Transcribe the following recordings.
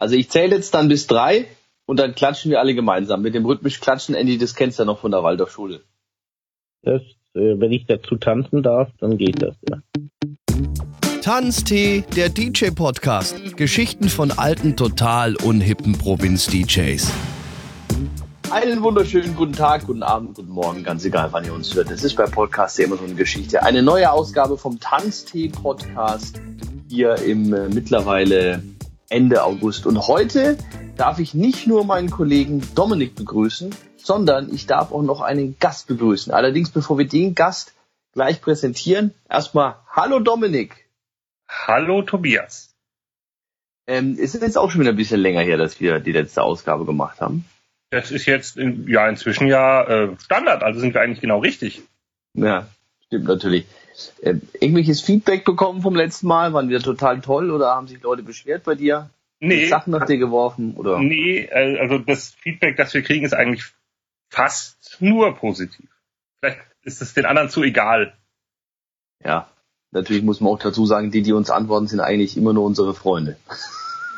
Also ich zähle jetzt dann bis drei und dann klatschen wir alle gemeinsam. Mit dem rhythmisch Klatschen, Andy, das kennst du ja noch von der Waldorfschule. Das, äh, wenn ich dazu tanzen darf, dann geht das, ja. Tanztee, der DJ-Podcast. Geschichten von alten, total unhippen Provinz-DJs. Einen wunderschönen guten Tag, guten Abend, guten Morgen, ganz egal, wann ihr uns hört. Es ist bei Podcast immer so eine Geschichte. Eine neue Ausgabe vom Tanztee-Podcast hier im äh, mittlerweile Ende August. Und heute darf ich nicht nur meinen Kollegen Dominik begrüßen, sondern ich darf auch noch einen Gast begrüßen. Allerdings, bevor wir den Gast gleich präsentieren, erstmal Hallo Dominik. Hallo Tobias. Ähm, es ist jetzt auch schon wieder ein bisschen länger her, dass wir die letzte Ausgabe gemacht haben. Das ist jetzt in, ja inzwischen ja äh, Standard, also sind wir eigentlich genau richtig. Ja, stimmt natürlich. Äh, irgendwelches Feedback bekommen vom letzten Mal? Waren wir total toll oder haben sich Leute beschwert bei dir? Nee. Sachen nach dir geworfen oder? Nee, äh, also das Feedback, das wir kriegen, ist eigentlich fast nur positiv. Vielleicht ist es den anderen zu egal. Ja, natürlich muss man auch dazu sagen, die, die uns antworten, sind eigentlich immer nur unsere Freunde.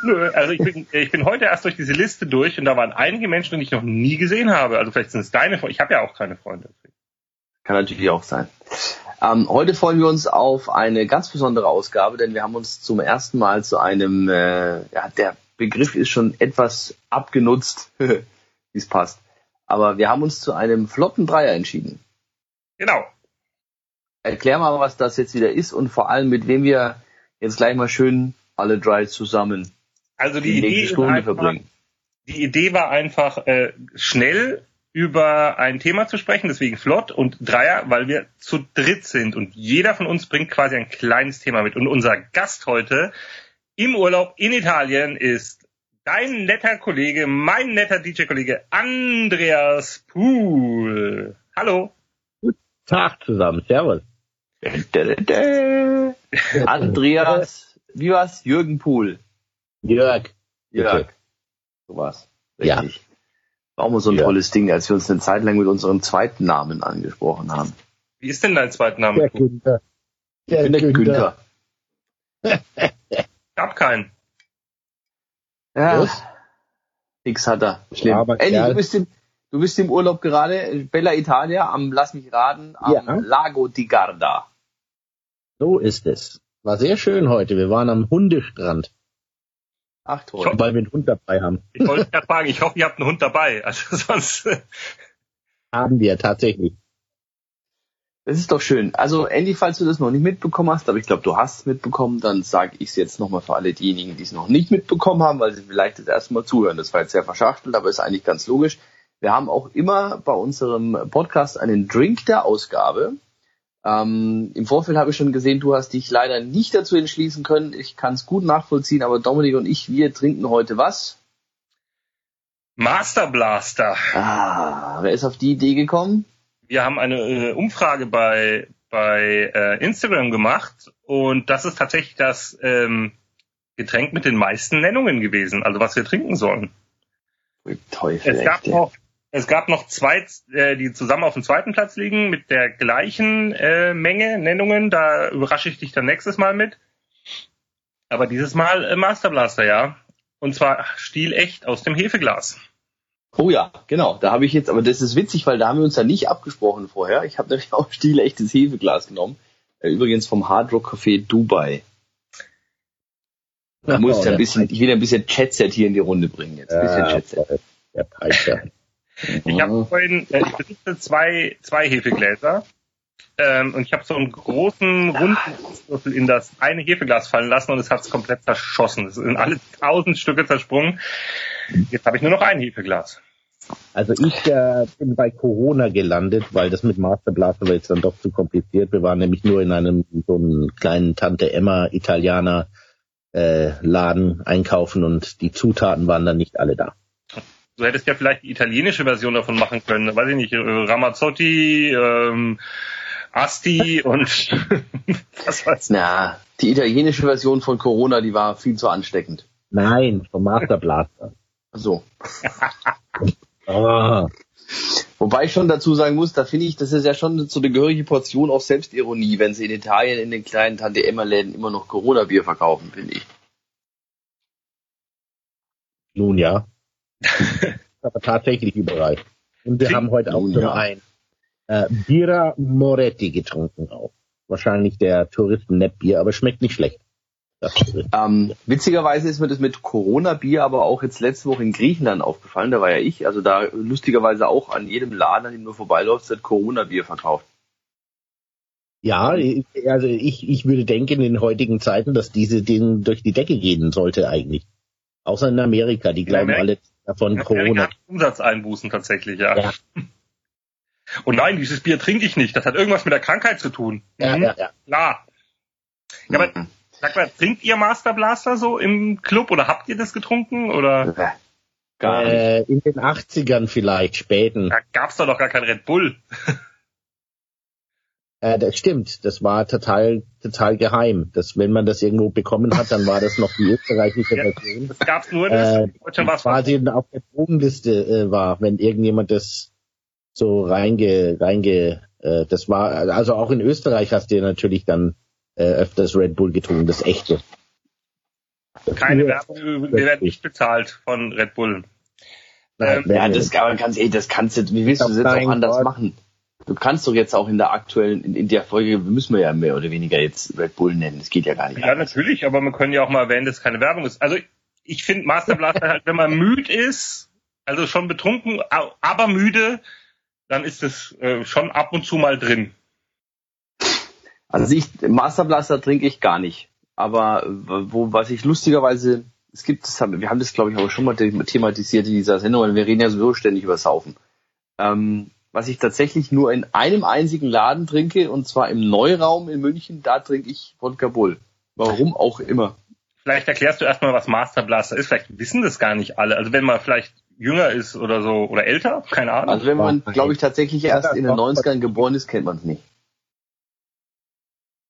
Nö, also ich bin, ich bin heute erst durch diese Liste durch und da waren einige Menschen, die ich noch nie gesehen habe. Also vielleicht sind es deine Freunde. Ich habe ja auch keine Freunde. Kann natürlich auch sein. Ähm, heute freuen wir uns auf eine ganz besondere Ausgabe, denn wir haben uns zum ersten Mal zu einem, äh, ja, der Begriff ist schon etwas abgenutzt, wie es passt. Aber wir haben uns zu einem flotten Dreier entschieden. Genau. Erklär mal, was das jetzt wieder ist und vor allem mit wem wir jetzt gleich mal schön alle drei zusammen Also die, die Idee, Stunde einfach, verbringen. die Idee war einfach äh, schnell über ein Thema zu sprechen, deswegen flott und Dreier, weil wir zu dritt sind und jeder von uns bringt quasi ein kleines Thema mit. Und unser Gast heute im Urlaub in Italien ist dein netter Kollege, mein netter DJ-Kollege Andreas Pool. Hallo. Tag zusammen, servus. Andreas, wie war's? Jürgen Pohl. Jörg. Jörg. So war's. Ja. Richtig. War auch mal so ein Ja. tolles Ding, als wir uns eine Zeit lang mit unserem zweiten Namen angesprochen haben. Wie ist denn dein zweiter Name? Der Günther. Ich bin der Günther. Ich hab keinen. Ja. Was? Nix hat er. Schlimm. Aber Andy, du bist, im, du bist im Urlaub gerade, Bella Italia, am, lass mich raten, am Ja. Lago di Garda. So ist es. War sehr schön heute. Wir waren am Hundestrand, Ach toll. weil wir einen Hund dabei haben. Ich wollte gerade fragen, ich hoffe, ihr habt einen Hund dabei. Also sonst. Haben wir tatsächlich. Das ist doch schön. Also Andy, falls du das noch nicht mitbekommen hast, aber ich glaube, du hast es mitbekommen, dann sage ich es jetzt nochmal für alle diejenigen, die es noch nicht mitbekommen haben, weil sie vielleicht das erste Mal zuhören. Das war jetzt sehr verschachtelt, aber ist eigentlich ganz logisch. Wir haben auch immer bei unserem Podcast einen Drink der Ausgabe. Ähm, Im Vorfeld habe ich schon gesehen, du hast dich leider nicht dazu entschließen können. Ich kann es gut nachvollziehen, aber Dominik und ich, wir trinken heute was? Master Blaster. Ah, wer ist auf die Idee gekommen? Wir haben eine äh, Umfrage bei, bei äh, Instagram gemacht und das ist tatsächlich das ähm, Getränk mit den meisten Nennungen gewesen, also was wir trinken sollen. Teufel, Es gab noch, es gab noch zwei, äh, die zusammen auf dem zweiten Platz liegen mit der gleichen äh, Menge Nennungen. Da überrasche ich dich dann nächstes Mal mit. Aber dieses Mal äh, Master Blaster, ja. Und zwar stilecht aus dem Hefeglas. Oh ja, genau. Da habe ich jetzt, aber das ist witzig, weil da haben wir uns ja nicht abgesprochen vorher. Ich habe nämlich auch stilechtes Hefeglas genommen. Äh, Übrigens vom Hard Rock Café Dubai. Da muss ich der ein bisschen, ich will ein bisschen Chatset hier in die Runde bringen jetzt. Ein bisschen Ja, Chatset. der Peitscher. Ich habe vorhin, äh, ich besitze zwei, zwei Hefegläser. Ähm, und ich habe so einen großen runden Würfel in das eine Hefeglas fallen lassen und es hat es komplett zerschossen. Es sind alle tausend Stücke zersprungen. Jetzt habe ich nur noch ein Hefeglas. Also ich äh, bin bei Corona gelandet, weil das mit Masterblaster war jetzt dann doch zu kompliziert. Wir waren nämlich nur in einem so einem kleinen Tante Emma Italiener äh, Laden einkaufen und die Zutaten waren dann nicht alle da. Du hättest ja vielleicht die italienische Version davon machen können. Weiß ich nicht, äh, Ramazzotti, ähm, Asti und was weiß ich. Na, die italienische Version von Corona, die war viel zu ansteckend. Nein, vom Masterblaster. So. Ah, Wobei ich schon dazu sagen muss, da finde ich, das ist ja schon so eine gehörige Portion auf Selbstironie, wenn sie in Italien in den kleinen Tante Emma Läden immer noch Corona-Bier verkaufen, finde ich. Nun ja. Aber tatsächlich überall. Und wir haben heute auch zum ja. einen äh, Bira Moretti getrunken auch. Wahrscheinlich der Touristen-Net-Bier, aber schmeckt nicht schlecht. Ähm, witzigerweise ist mir das mit Corona-Bier aber auch jetzt letzte Woche in Griechenland aufgefallen. Da war ja ich. Also da lustigerweise auch an jedem Laden, an dem du vorbeiläufst, wird Corona-Bier verkauft. Ja, also ich, ich würde denken in den heutigen Zeiten, dass diese Dinge durch die Decke gehen sollte eigentlich. Außer in Amerika, die glauben Amerika- alle davon Corona. hat Umsatzeinbußen tatsächlich, ja. Ja. Und nein, dieses Bier trinke ich nicht. Das hat irgendwas mit der Krankheit zu tun. Ja, Mhm, ja, ja. Klar. Ja, aber Mhm. sag mal, trinkt ihr Master Blaster so im Club oder habt ihr das getrunken? Oder Äh, Gar nicht. Äh, in den 80ern vielleicht, späten. da gab's doch noch gar kein Red Bull. Äh, das stimmt, das war total, total geheim. Das, wenn man das irgendwo bekommen hat, dann war das noch die österreichische Ja. Version. Das gab's nur in Äh, Deutschland war's quasi auf der Drogenliste äh, war, wenn irgendjemand das so reinge, reinge, äh, das war, also auch in Österreich hast du ja natürlich dann äh, öfters Red Bull getrunken, das echte. keine Ja. Werbung. Wir werden nicht bezahlt von Red Bull. Nein, Ähm, Ja, das, aber ganz ehrlich, das kannst du, wie willst du das jetzt auch anders Gott. machen? Du kannst doch jetzt auch in der aktuellen, in, in der Folge, müssen wir ja mehr oder weniger jetzt Red Bull nennen. Das geht ja gar nicht. Ja, anders. natürlich, aber wir können ja auch mal erwähnen, dass es keine Werbung ist. Also ich finde Master Blaster halt, wenn man müde ist, also schon betrunken, aber müde, dann ist es äh, schon ab und zu mal drin. Also ich, Master Blaster trinke ich gar nicht. Aber wo, was ich lustigerweise, es gibt, das haben, wir haben das glaube ich auch schon mal thematisiert in dieser Sendung, weil wir reden ja sowieso ständig über Saufen. Ähm, was ich tatsächlich nur in einem einzigen Laden trinke, und zwar im Neuraum in München, da trinke ich Wodka Bull. Warum auch immer. Vielleicht erklärst du erstmal, was Master Blaster ist. Vielleicht wissen das gar nicht alle. Also wenn man vielleicht jünger ist oder so oder älter, keine Ahnung. Also wenn man, glaube ich, tatsächlich erst in den doch. 90ern geboren ist, kennt man es nicht.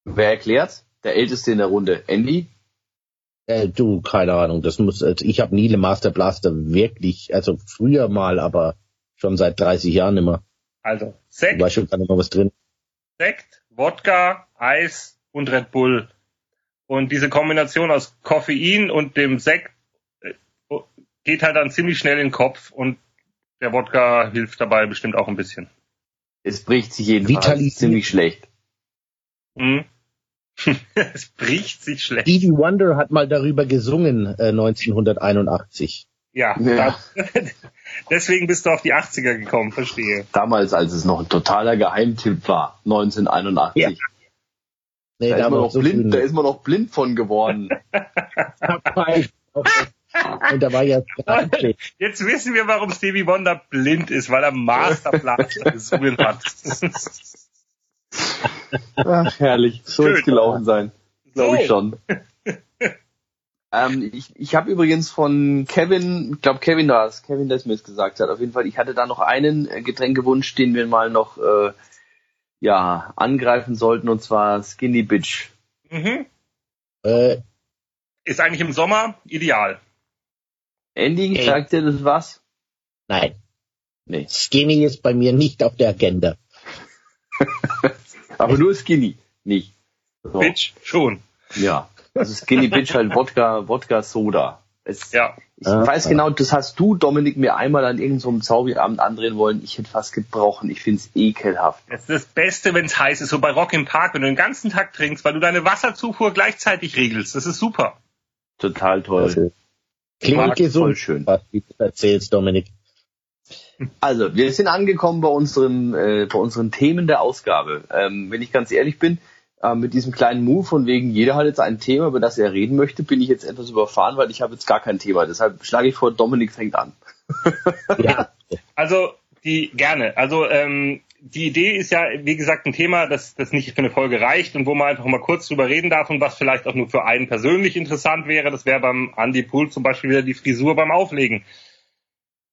Wer erklärt? Der Älteste in der Runde. Andy? Äh, du, keine Ahnung, das muss, also ich habe nie eine Master Blaster wirklich, also früher mal, aber schon seit 30 Jahren immer. Also Sekt, weiß schon mehr was drin. Sekt, Wodka, Eis und Red Bull. Und diese Kombination aus Koffein und dem Sekt äh, geht halt dann ziemlich schnell in den Kopf und der Wodka hilft dabei bestimmt auch ein bisschen. Es bricht sich jedenfalls ziemlich schlecht. Hm? es bricht sich schlecht. Stevie Wonder hat mal darüber gesungen, äh, 1981. Ja, Ja. da- deswegen bist du auf die 80er gekommen, verstehe. Damals, als es noch ein totaler Geheimtipp war. 1981. Ja. Nee, Da, ist man noch so blind, früh da nicht. ist man noch blind von geworden. Und da war ja 13. Jetzt wissen wir, warum Stevie Wonder blind ist, weil er Masterplan gesungen hat. Ach, herrlich. So Schön. ist gelaufen sein. Glaube ich schon. Ähm, ich ich habe übrigens von Kevin, ich glaube Kevin da ist, Kevin, der es mir jetzt gesagt hat. Auf jeden Fall, ich hatte da noch einen äh, Getränkewunsch, den wir mal noch äh, ja angreifen sollten, und zwar Skinny Bitch. Mhm. Äh, Ist eigentlich im Sommer ideal. Andy, Ey. sagt dir das was? nein, Nee. Skinny ist bei mir nicht auf der Agenda. Aber nur Skinny, nicht. So. Bitch, schon. Ja. Also Skinny Bitch halt Wodka, Wodka Soda. Es, Ja. Ich Ah, weiß ah. genau, das hast du, Dominik, mir einmal an irgendeinem so Zauberabend andrehen wollen. Ich hätte fast gebrochen. Ich find's ekelhaft. Das ist das Beste, wenn es heiß ist, so bei Rock im Park, wenn du den ganzen Tag trinkst, weil du deine Wasserzufuhr gleichzeitig regelst. Das ist super. Total toll. Also, klingt gesund, voll schön. was du erzählst, Dominik. Also, wir sind angekommen bei unseren, äh, bei unseren Themen der Ausgabe. Ähm, wenn ich ganz ehrlich bin, äh, mit diesem kleinen Move von wegen, jeder hat jetzt ein Thema, über das er reden möchte, bin ich jetzt etwas überfahren, weil ich habe jetzt gar kein Thema. Deshalb schlage ich vor, Dominik fängt an. Ja, Also, die gerne. Also, ähm, die Idee ist ja, wie gesagt, ein Thema, das, das nicht für eine Folge reicht und wo man einfach mal kurz drüber reden darf und was vielleicht auch nur für einen persönlich interessant wäre. Das wäre beim Andy Pool zum Beispiel wieder die Frisur beim Auflegen.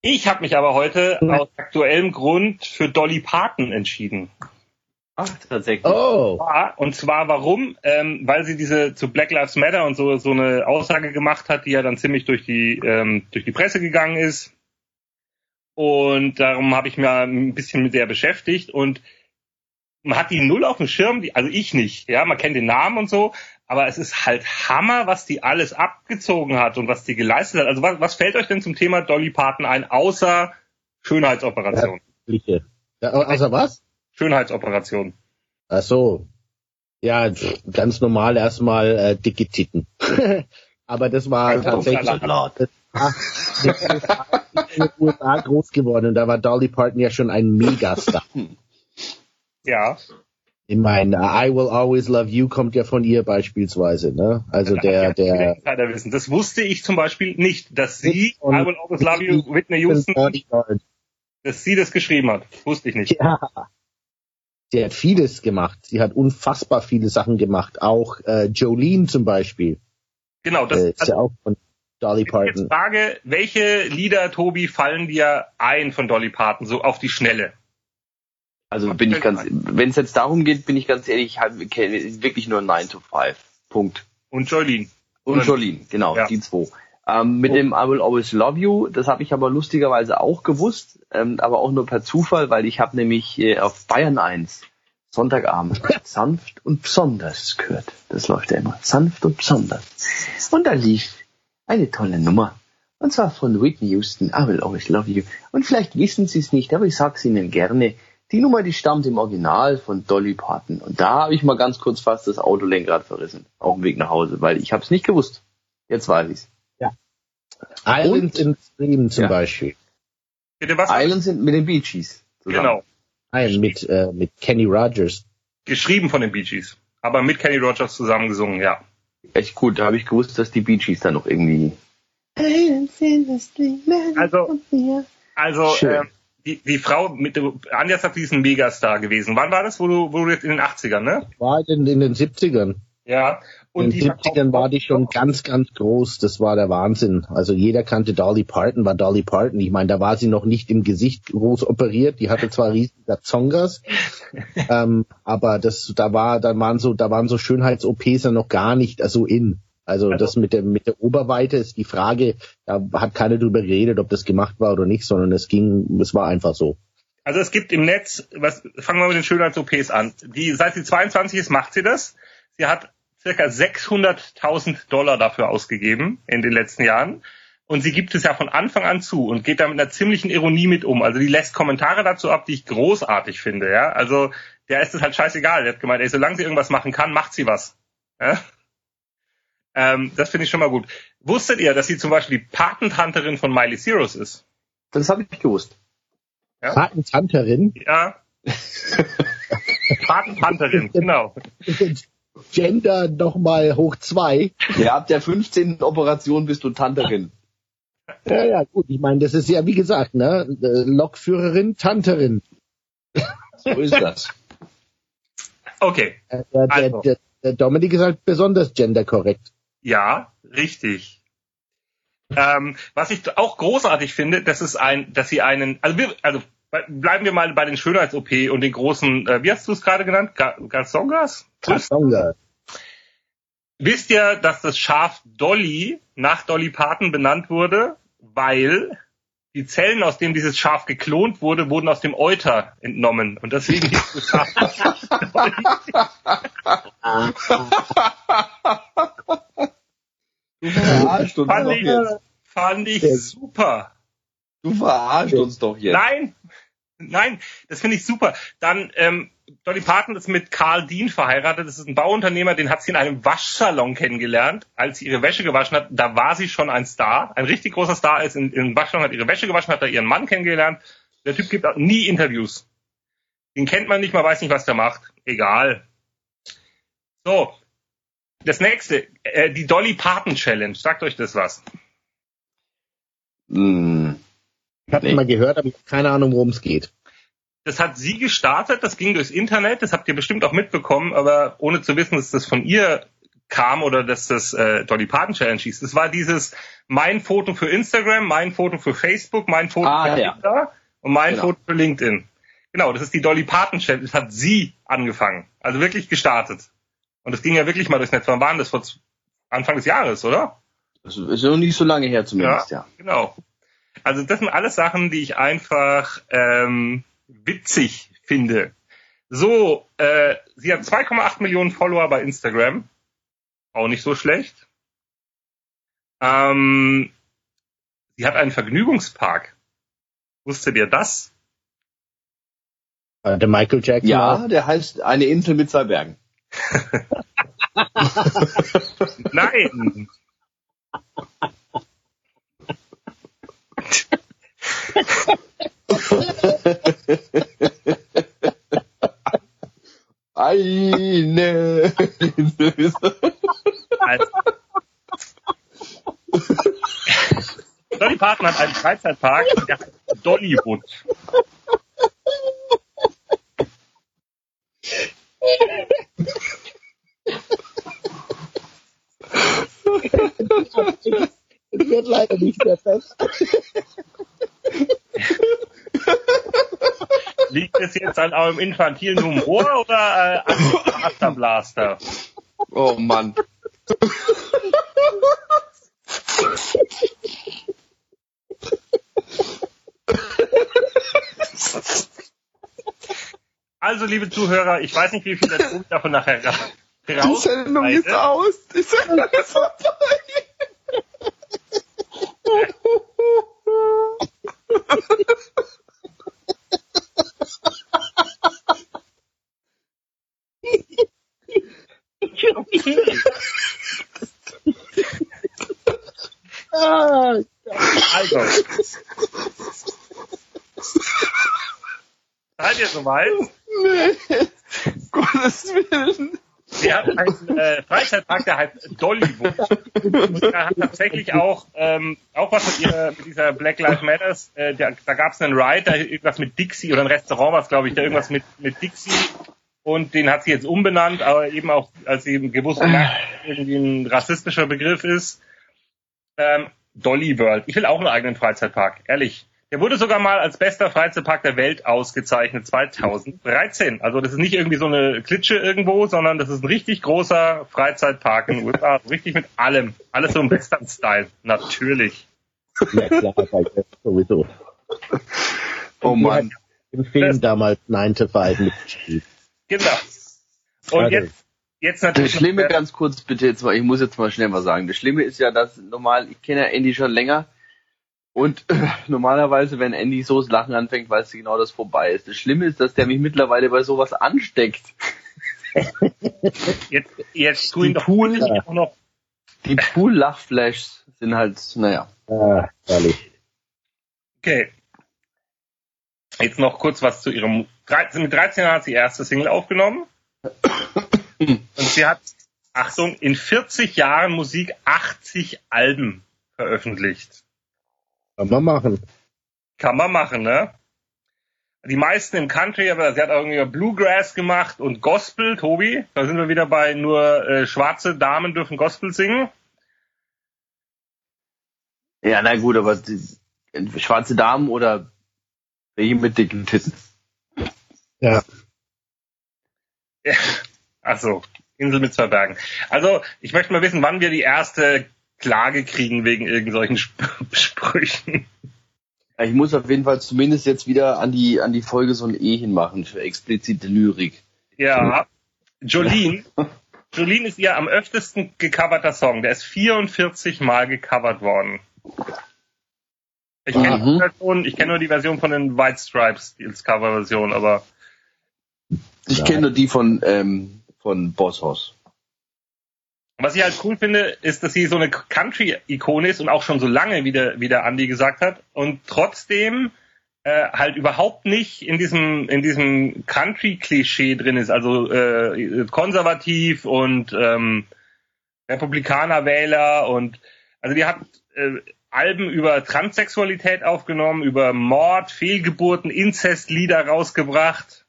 Ich habe mich aber heute aus aktuellem Grund für Dolly Parton entschieden. Ach, tatsächlich. oh, und zwar warum? Ähm, weil sie diese zu Black Lives Matter und so so eine Aussage gemacht hat, die ja dann ziemlich durch die ähm, durch die Presse gegangen ist. Und darum habe ich mir ein bisschen mit der beschäftigt und man hat die null auf dem Schirm, die, also ich nicht, ja, man kennt den Namen und so, aber es ist halt Hammer, was die alles abgezogen hat und was die geleistet hat. Also was, was fällt euch denn zum Thema Dolly Parton ein, außer Schönheitsoperation? Ja, ja, außer was? Schönheitsoperation. Ach so. Ja, ganz normal erstmal äh, dicke Titten. aber das war Also, tatsächlich das das ist in den USA groß geworden und da war Dolly Parton ja schon ein Megastar. Ja. Ich meine, I Will Always Love You kommt ja von ihr beispielsweise, ne? Also der, der, Insider wissen. Das wusste ich zum Beispiel nicht, dass sie, I Will Always Love You, Whitney Houston, dass sie das geschrieben hat. Wusste ich nicht. Ja. Sie hat vieles gemacht. Sie hat unfassbar viele Sachen gemacht. Auch äh, Jolene zum Beispiel. Genau, das äh, ist ja auch von Dolly Jetzt Parton. Frage, welche Lieder, Tobi, fallen dir ein von Dolly Parton, so auf die Schnelle? Also bin ich ganz, wenn es jetzt darum geht, bin ich ganz ehrlich, ich hab- kenne wirklich nur 9 to 5. Punkt. Und Jolene. Und Jolene, genau, Ja. die zwei. Ähm, mit dem I Will Always Love You, das habe ich aber lustigerweise auch gewusst, ähm, aber auch nur per Zufall, weil ich habe nämlich äh, auf Bayern 1 Sonntagabend sanft und besonders gehört. Das läuft ja immer. Sanft und besonders. Und da lief eine tolle Nummer. Und zwar von Whitney Houston, I Will Always Love You. Und vielleicht wissen Sie es nicht, aber ich sag's Ihnen gerne. Die Nummer, die stammt im Original von Dolly Parton. Und da habe ich mal ganz kurz fast das Autolenkrad verrissen. Auf dem Weg nach Hause, weil ich habe es nicht gewusst. Jetzt weiß ich's. Islands Und- in Stream zum Ja. Beispiel. Bitte was? Islands sind mit den Bee Gees. zusammen. Genau. Nein, mit, äh, mit Kenny Rogers. Geschrieben von den Bee Gees. Aber mit Kenny Rogers zusammen gesungen, ja. Echt gut, da habe ich gewusst, dass die Bee Gees da noch irgendwie. Also, also Schön. ähm, die, die Frau mit Anja die ist ein Megastar gewesen. Wann war das, wo du, wo du jetzt in den 80ern, ne? War in, in den 70ern. Ja. Und in den 70ern war die schon ganz, ganz groß. Das war der Wahnsinn. Also jeder kannte Dolly Parton, war Dolly Parton. Ich meine, da war sie noch nicht im Gesicht groß operiert. Die hatte zwar riesige Zongas, ähm, aber das, da war, da waren so, da waren so Schönheits-OPs ja noch gar nicht so in. Also, Also- das mit der, mit der Oberweite ist die Frage, da hat keiner drüber geredet, ob das gemacht war oder nicht, sondern es ging, es war einfach so. Also es gibt im Netz, was, fangen wir mit den Schönheits-OPs an. Die, seit sie 22 ist, macht sie das. Sie hat circa 600.000 Dollar dafür ausgegeben in den letzten Jahren. Und sie gibt es ja von Anfang an zu und geht da mit einer ziemlichen Ironie mit um. Also die lässt Kommentare dazu ab, die ich großartig finde. Ja, also der ist es halt scheißegal. Der hat gemeint, ey, solange sie irgendwas machen kann, macht sie was. Ja? Ähm, das finde ich schon mal gut. Wusstet ihr, dass sie zum Beispiel die Patentanterin von Miley Cyrus ist? Das habe ich gewusst. Ja. Patentanterin, Ja. Patentanterin, genau. Gender nochmal hoch zwei. Ja, ab der 15. Operation bist du Tanterin. Ja, ja, gut. Ich meine, das ist ja, wie gesagt, ne, Lokführerin, Tanterin. So ist das. Okay, Äh, Der, der, Also. der, der Dominik ist halt besonders genderkorrekt. ja, richtig. Ähm, was ich auch großartig finde, das ist ein, dass sie einen, also, wir, also bleiben wir mal bei den Schönheits-OP und den großen, äh, wie hast du es gerade genannt? Ga- Garzongas? Kasonga. Wisst ihr, dass das Schaf Dolly nach Dolly Parton benannt wurde, weil die Zellen, aus denen dieses Schaf geklont wurde, wurden aus dem Euter entnommen und deswegen hieß das Schaf Dolly. Du verarscht uns Fand doch ich, jetzt. fand ich super. Du verarscht uns doch jetzt. Nein, nein, das finde ich super. Dann ähm, Dolly Parton ist mit Carl Dean verheiratet. Das ist ein Bauunternehmer, den hat sie in einem Waschsalon kennengelernt, als sie ihre Wäsche gewaschen hat. Da war sie schon ein Star, ein richtig großer Star. Ist in, in einem Waschsalon hat ihre Wäsche gewaschen, hat da ihren Mann kennengelernt. Der Typ gibt auch nie Interviews. Den kennt man nicht, man weiß nicht, was der macht. Egal. So, das nächste, äh, die Dolly Parton Challenge. Sagt euch das was? Hm. Ich habe Nee. mal gehört, aber keine Ahnung, worum es geht. Das hat sie gestartet, das ging durchs Internet, das habt ihr bestimmt auch mitbekommen, aber ohne zu wissen, dass das von ihr kam oder dass das äh, Dolly Parton Challenge hieß. Das war dieses mein Foto für Instagram, mein Foto für Facebook, mein Foto Ah, für ja. Twitter und mein Genau. Foto für LinkedIn. Genau, das ist die Dolly Parton Challenge, das hat sie angefangen, also wirklich gestartet. Und das ging ja wirklich mal durchs Netz. Wann waren das? Vor Anfang des Jahres, oder? Das ist noch nicht so lange her zumindest, ja. Genau. Also das sind alles Sachen, die ich einfach ähm, witzig finde. So, äh, sie hat 2,8 Millionen Follower bei Instagram. Auch nicht so schlecht. Ähm, sie hat einen Vergnügungspark. Wusstet ihr das? Äh, Der Michael Jackson. Ja, der heißt eine Insel mit zwei Bergen. Nein. Eine Also. Dolly Parton hat einen Freizeitpark, der heißt Dollywood. Es wird leider nicht mehr fest. Liegt es jetzt an eurem infantilen Humor oder äh, an dem Master Blaster? Oh Mann. Also, liebe Zuhörer, ich weiß nicht, wie viel der Ton davon nachher ra Die Sendung ist aus. Die Sendung ist vorbei. Ihr soweit? Nee. Gottes Willen. Sie hat einen äh, Freizeitpark, der heißt Dollywood. Und der hat tatsächlich auch, ähm, auch was mit, ihrer, mit dieser Black Lives Matters, äh, der, da gab es einen Ride, da irgendwas mit Dixie oder ein Restaurant was glaube ich, da irgendwas mit, mit Dixie. Und den hat sie jetzt umbenannt, aber eben auch, als sie eben gewusst hat, dass irgendwie ein rassistischer Begriff ist. Ähm, Dolly World. Ich will auch einen eigenen Freizeitpark, ehrlich. Der wurde sogar mal als bester Freizeitpark der Welt ausgezeichnet 2013. Also das ist nicht irgendwie so eine Klitsche irgendwo, sondern das ist ein richtig großer Freizeitpark in den USA. Richtig mit allem. Alles so im Western-Style. Natürlich. ja klar, das sowieso. Oh Mann. Im Film damals 9 to 5 mitgespielt. Genau. Und Also, jetzt, jetzt Das natürlich. noch Schlimme, ganz kurz bitte jetzt mal, ich muss jetzt mal schnell was sagen. Das Schlimme ist ja, dass normal, ich kenne ja Andy schon länger und äh, normalerweise, wenn Andy so das Lachen anfängt, weißt du genau, dass vorbei ist. Das Schlimme ist, dass der mich mittlerweile bei sowas ansteckt. jetzt, jetzt tu ihn Die doch Pool- bitte auch noch. Die Pool-Lachflashs sind halt, naja. ah, herrlich. Okay. Jetzt noch kurz was zu ihrem. 13, mit 13 Jahren hat sie die erste Single aufgenommen. Und sie hat, Achtung, in 40 Jahren Musik 80 Alben veröffentlicht. Kann man machen. Kann man machen, ne? Die meisten im Country, aber sie hat auch irgendwie Bluegrass gemacht und Gospel, Tobi. Da sind wir wieder bei nur äh, schwarze Damen dürfen Gospel singen. Ja, na gut, aber die, schwarze Damen oder welche mit dicken Titten? Ja. Ja, Also, Insel mit zwei Bergen. Also, ich möchte mal wissen, wann wir die erste Klage kriegen wegen irgendwelchen Sp Sprüchen. Ja, Ich muss auf jeden Fall zumindest jetzt wieder an die, an die Folge so ein E hinmachen für explizite Lyrik. Ja, Jolene. Jolene ist ihr am öftesten gecoverter Song. Der ist 44 Mal gecovert worden. Ich kenne Mhm. die Version, ich kenne nur die Version von den White Stripes, die als Coverversion, aber Ich kenne nur die von, ähm, von Boss Hoss. Was ich halt cool finde, ist, dass sie so eine Country-Ikone ist und auch schon so lange, wie der, wie der Andy gesagt hat, und trotzdem äh, halt überhaupt nicht in diesem in diesem Country-Klischee drin ist, also äh, konservativ und ähm, Republikaner-Wähler und also die hat äh, Alben über Transsexualität aufgenommen, über Mord, Fehlgeburten, Inzestlieder rausgebracht.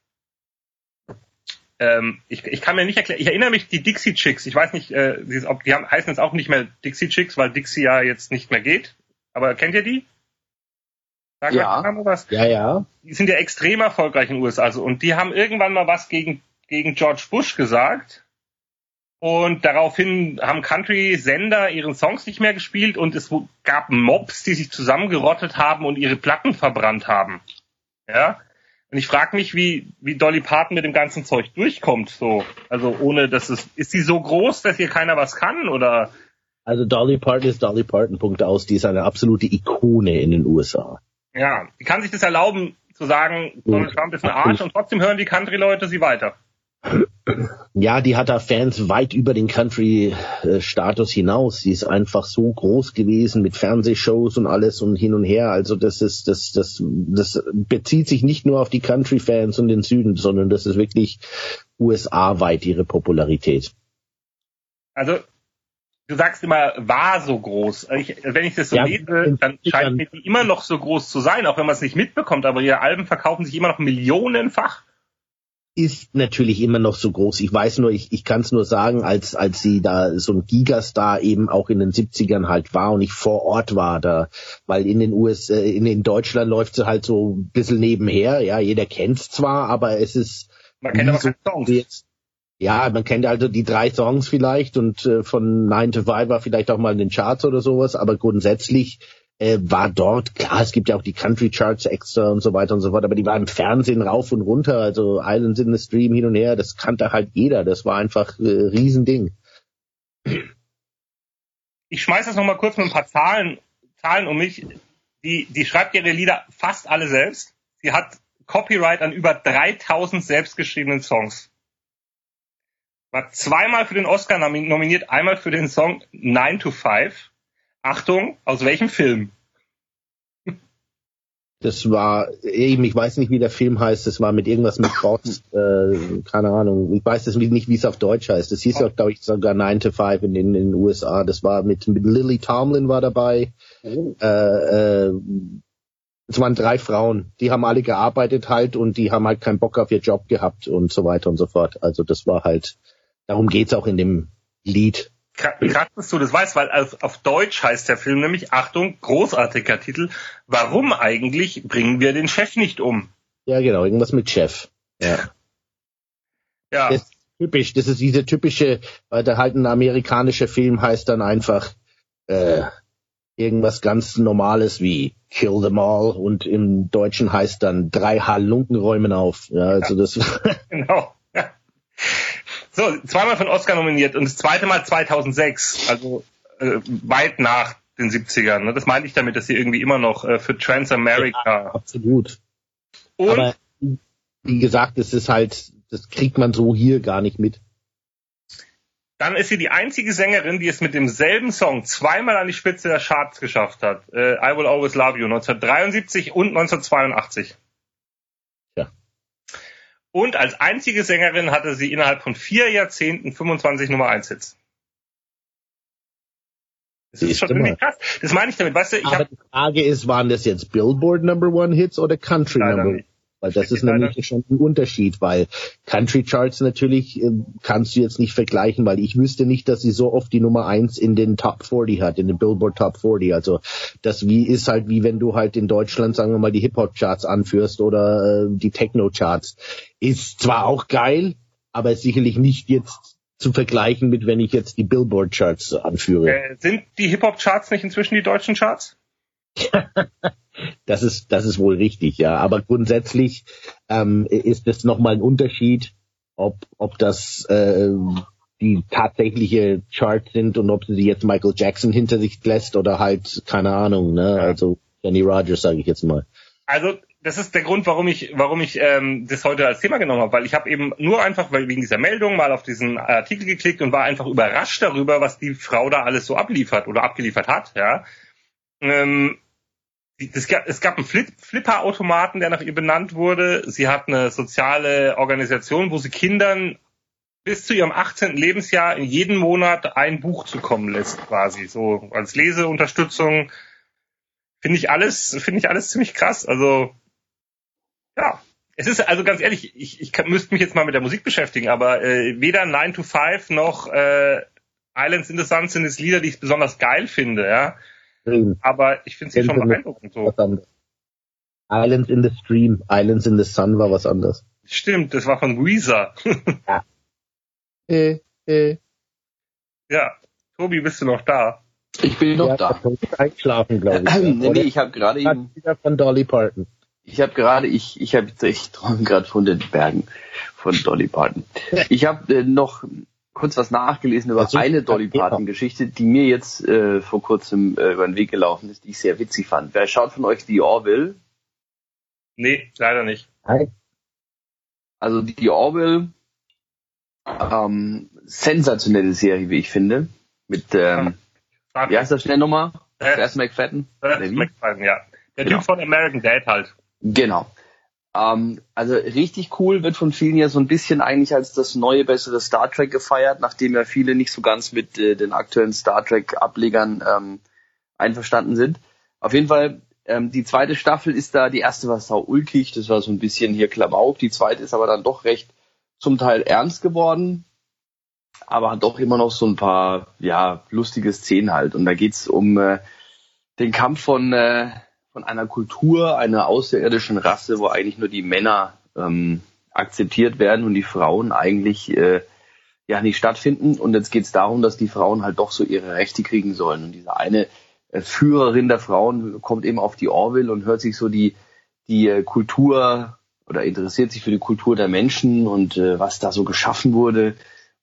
Ähm, ich, ich kann mir nicht erklären, ich erinnere mich, die Dixie Chicks, ich weiß nicht, äh, die, ob, die haben, heißen jetzt auch nicht mehr Dixie Chicks, weil Dixie ja jetzt nicht mehr geht. Aber kennt ihr die? Sagt Ja. Name was? Ja, ja. die sind ja extrem erfolgreich in den USA. Also, und die haben irgendwann mal was gegen, gegen George Bush gesagt. Und daraufhin haben Country-Sender ihren Songs nicht mehr gespielt und es gab Mobs, die sich zusammengerottet haben und ihre Platten verbrannt haben. Ja. Und ich frage mich, wie, wie Dolly Parton mit dem ganzen Zeug durchkommt, so. Also ohne, dass es, ist sie so groß, dass hier keiner was kann, oder? Also Dolly Parton ist Dolly Parton, Punkt aus. Die ist eine absolute Ikone in den USA. Ja, die kann sich das erlauben, zu sagen, Donald Trump ist ein Arsch und trotzdem hören die Country-Leute sie weiter. Ja, die hat da Fans weit über den Country-Status hinaus. Sie ist einfach so groß gewesen mit Fernsehshows und alles und hin und her. Also das ist, das, das, das bezieht sich nicht nur auf die Country-Fans und den Süden, sondern das ist wirklich USA-weit ihre Popularität. Also du sagst immer, war so groß. Ich, wenn ich das so Ja, lese, dann scheint mir die immer noch so groß zu sein, auch wenn man es nicht mitbekommt, aber ihre Alben verkaufen sich immer noch millionenfach. Ist natürlich immer noch so groß. Ich weiß nur, ich, ich kann es nur sagen, als als sie da so ein Gigastar eben auch in den 70ern halt war und ich vor Ort war da, weil in den US äh, in, in Deutschland läuft sie halt so ein bisschen nebenher, ja, jeder kennt's zwar, aber es ist Man kennt aber so Songs. jetzt- ja, man kennt also die drei Songs vielleicht und äh, von 9 to 5 war vielleicht auch mal in den Charts oder sowas, aber grundsätzlich äh, war dort, klar, es gibt ja auch die Country Charts extra und so weiter und so fort, aber die war im Fernsehen rauf und runter, also Islands in the Stream hin und her, das kannte halt jeder, das war einfach äh, Riesending. Ich schmeiß das nochmal kurz mit ein paar Zahlen, Zahlen um mich. Die, die schreibt ihre Lieder fast alle selbst. Sie hat Copyright an über 3000 selbstgeschriebenen Songs. War zweimal für den Oscar nomi- nominiert, einmal für den Song 9 to 5. Achtung, aus welchem Film? Das war eben, ich weiß nicht, wie der Film heißt, das war mit irgendwas mit Bots, äh, keine Ahnung, ich weiß das nicht, wie es auf Deutsch heißt. Das hieß ja, glaube ich, sogar 9 to 5 in, in, den USA. Das war mit, mit Lily Tomlin war dabei. Äh, äh, es waren drei Frauen, die haben alle gearbeitet halt und die haben halt keinen Bock auf ihr Job gehabt und so weiter und so fort. Also das war halt, darum geht's auch in dem Lied. Kra- Krass, dass du das weißt, weil auf, auf Deutsch heißt der Film nämlich, Achtung, großartiger Titel, warum eigentlich bringen wir den Chef nicht um? Ja, genau, irgendwas mit Chef. Ja. Ja, Das ist typisch, das ist diese typische, weil da halt ein amerikanischer Film heißt dann einfach äh, irgendwas ganz Normales wie Kill them all und im Deutschen heißt dann drei Halunken räumen auf. Ja, also das genau. Ja. So, zweimal von Oscar nominiert und das zweite Mal 2006, also äh, weit nach den 70ern. Ne? Das meinte ich damit, dass sie irgendwie immer noch äh, für Transamerica absolut. und Aber wie gesagt, es ist halt, das kriegt man so hier gar nicht mit. dann ist sie die einzige Sängerin, die es mit demselben Song zweimal an die Spitze der Charts geschafft hat. Äh, I Will Always Love You 1973 und 1982. Und als einzige Sängerin hatte sie innerhalb von vier Jahrzehnten 25 Nummer 1 Hits. Das ist schon irgendwie krass. Das meine ich damit. Weißt du, ich Aber habe die Frage ist, waren das jetzt Billboard Number One Hits oder Country Number nicht. Weil das ist nämlich schon ein Unterschied, weil Country Charts natürlich äh, kannst du jetzt nicht vergleichen, weil ich wüsste nicht, dass sie so oft die Nummer eins in den Top 40 hat, in den Billboard Top 40. Also das wie ist halt wie wenn du halt in Deutschland, sagen wir mal, die Hip-Hop Charts anführst oder äh, die Techno Charts. Ist zwar auch geil, aber sicherlich nicht jetzt zu vergleichen mit, wenn ich jetzt die Billboard Charts anführe. äh, sind die Hip-Hop-Charts nicht inzwischen die deutschen Charts? Das ist, das ist wohl richtig, ja. Aber grundsätzlich ähm, ist es nochmal ein Unterschied, ob, ob das äh, die tatsächliche Charts sind und ob sie jetzt Michael Jackson hinter sich lässt oder halt, keine Ahnung, ne? Ja. Also Jenny Rogers, sage ich jetzt mal. Also das ist der Grund, warum ich, warum ich ähm, das heute als Thema genommen habe, weil ich habe eben nur einfach weil wegen dieser Meldung mal auf diesen Artikel geklickt und war einfach überrascht darüber, was die Frau da alles so abliefert oder abgeliefert hat. Ja, ähm, die- es gab, einen Flip, Flipper-Automaten, der nach ihr benannt wurde. Sie hat eine soziale Organisation, wo sie Kindern bis zu ihrem 18. Lebensjahr in jedem Monat ein Buch zukommen lässt, quasi so als Leseunterstützung. Finde ich alles, finde ich alles ziemlich krass. Also ja, es ist also ganz ehrlich, ich, ich müsste mich jetzt mal mit der Musik beschäftigen, aber äh, weder 9 to 5 noch äh, Islands in the Sun sind es Lieder, die ich besonders geil finde, ja. Aber ich finde sie schon beeindruckend so. Was anderes. Islands in the Stream, Islands in the Sun war was anderes. Stimmt, das war von Weezer. Äh, äh, ja. Tobi, bist du noch da? Ich bin noch ja, da. Einschlafen, glaube ich. Ähm, nee, ich habe gerade eben, wieder von Dolly Parton. Ich habe gerade, ich, ich habe, ich träume gerade von den Bergen von Dolly Parton. Ich habe äh, noch kurz was nachgelesen über eine Dolly Parton-Geschichte, die mir jetzt äh, vor kurzem äh, über den Weg gelaufen ist, die ich sehr witzig fand. Wer schaut von euch die Orville? Nee, leider nicht. Hi. Also die Orville, ähm, sensationelle Serie, wie ich finde. Mit, ähm, wie heißt das schnell nochmal? Äh, Erst McFadden? äh, Nee, wie? McFadden, ja. Der Genau. Typ von American Dad halt. Genau. Ähm, also richtig cool wird von vielen ja so ein bisschen eigentlich als das neue, bessere Star Trek gefeiert, nachdem ja viele nicht so ganz mit äh, den aktuellen Star Trek-Ablegern ähm, einverstanden sind. Auf jeden Fall, ähm, die zweite Staffel ist da, die erste war sau ulkig, das war so ein bisschen hier Klamauk, die zweite ist aber dann doch recht zum Teil ernst geworden, aber hat doch immer noch so ein paar, ja, lustige Szenen halt. Und da geht's um äh, den Kampf von äh, von einer Kultur, einer außerirdischen Rasse, wo eigentlich nur die Männer ähm, akzeptiert werden und die Frauen eigentlich äh, ja nicht stattfinden. Und jetzt geht es darum, dass die Frauen halt doch so ihre Rechte kriegen sollen. Und diese eine äh, Führerin der Frauen kommt eben auf die Orville und hört sich so die die äh, Kultur oder interessiert sich für die Kultur der Menschen und äh, was da so geschaffen wurde.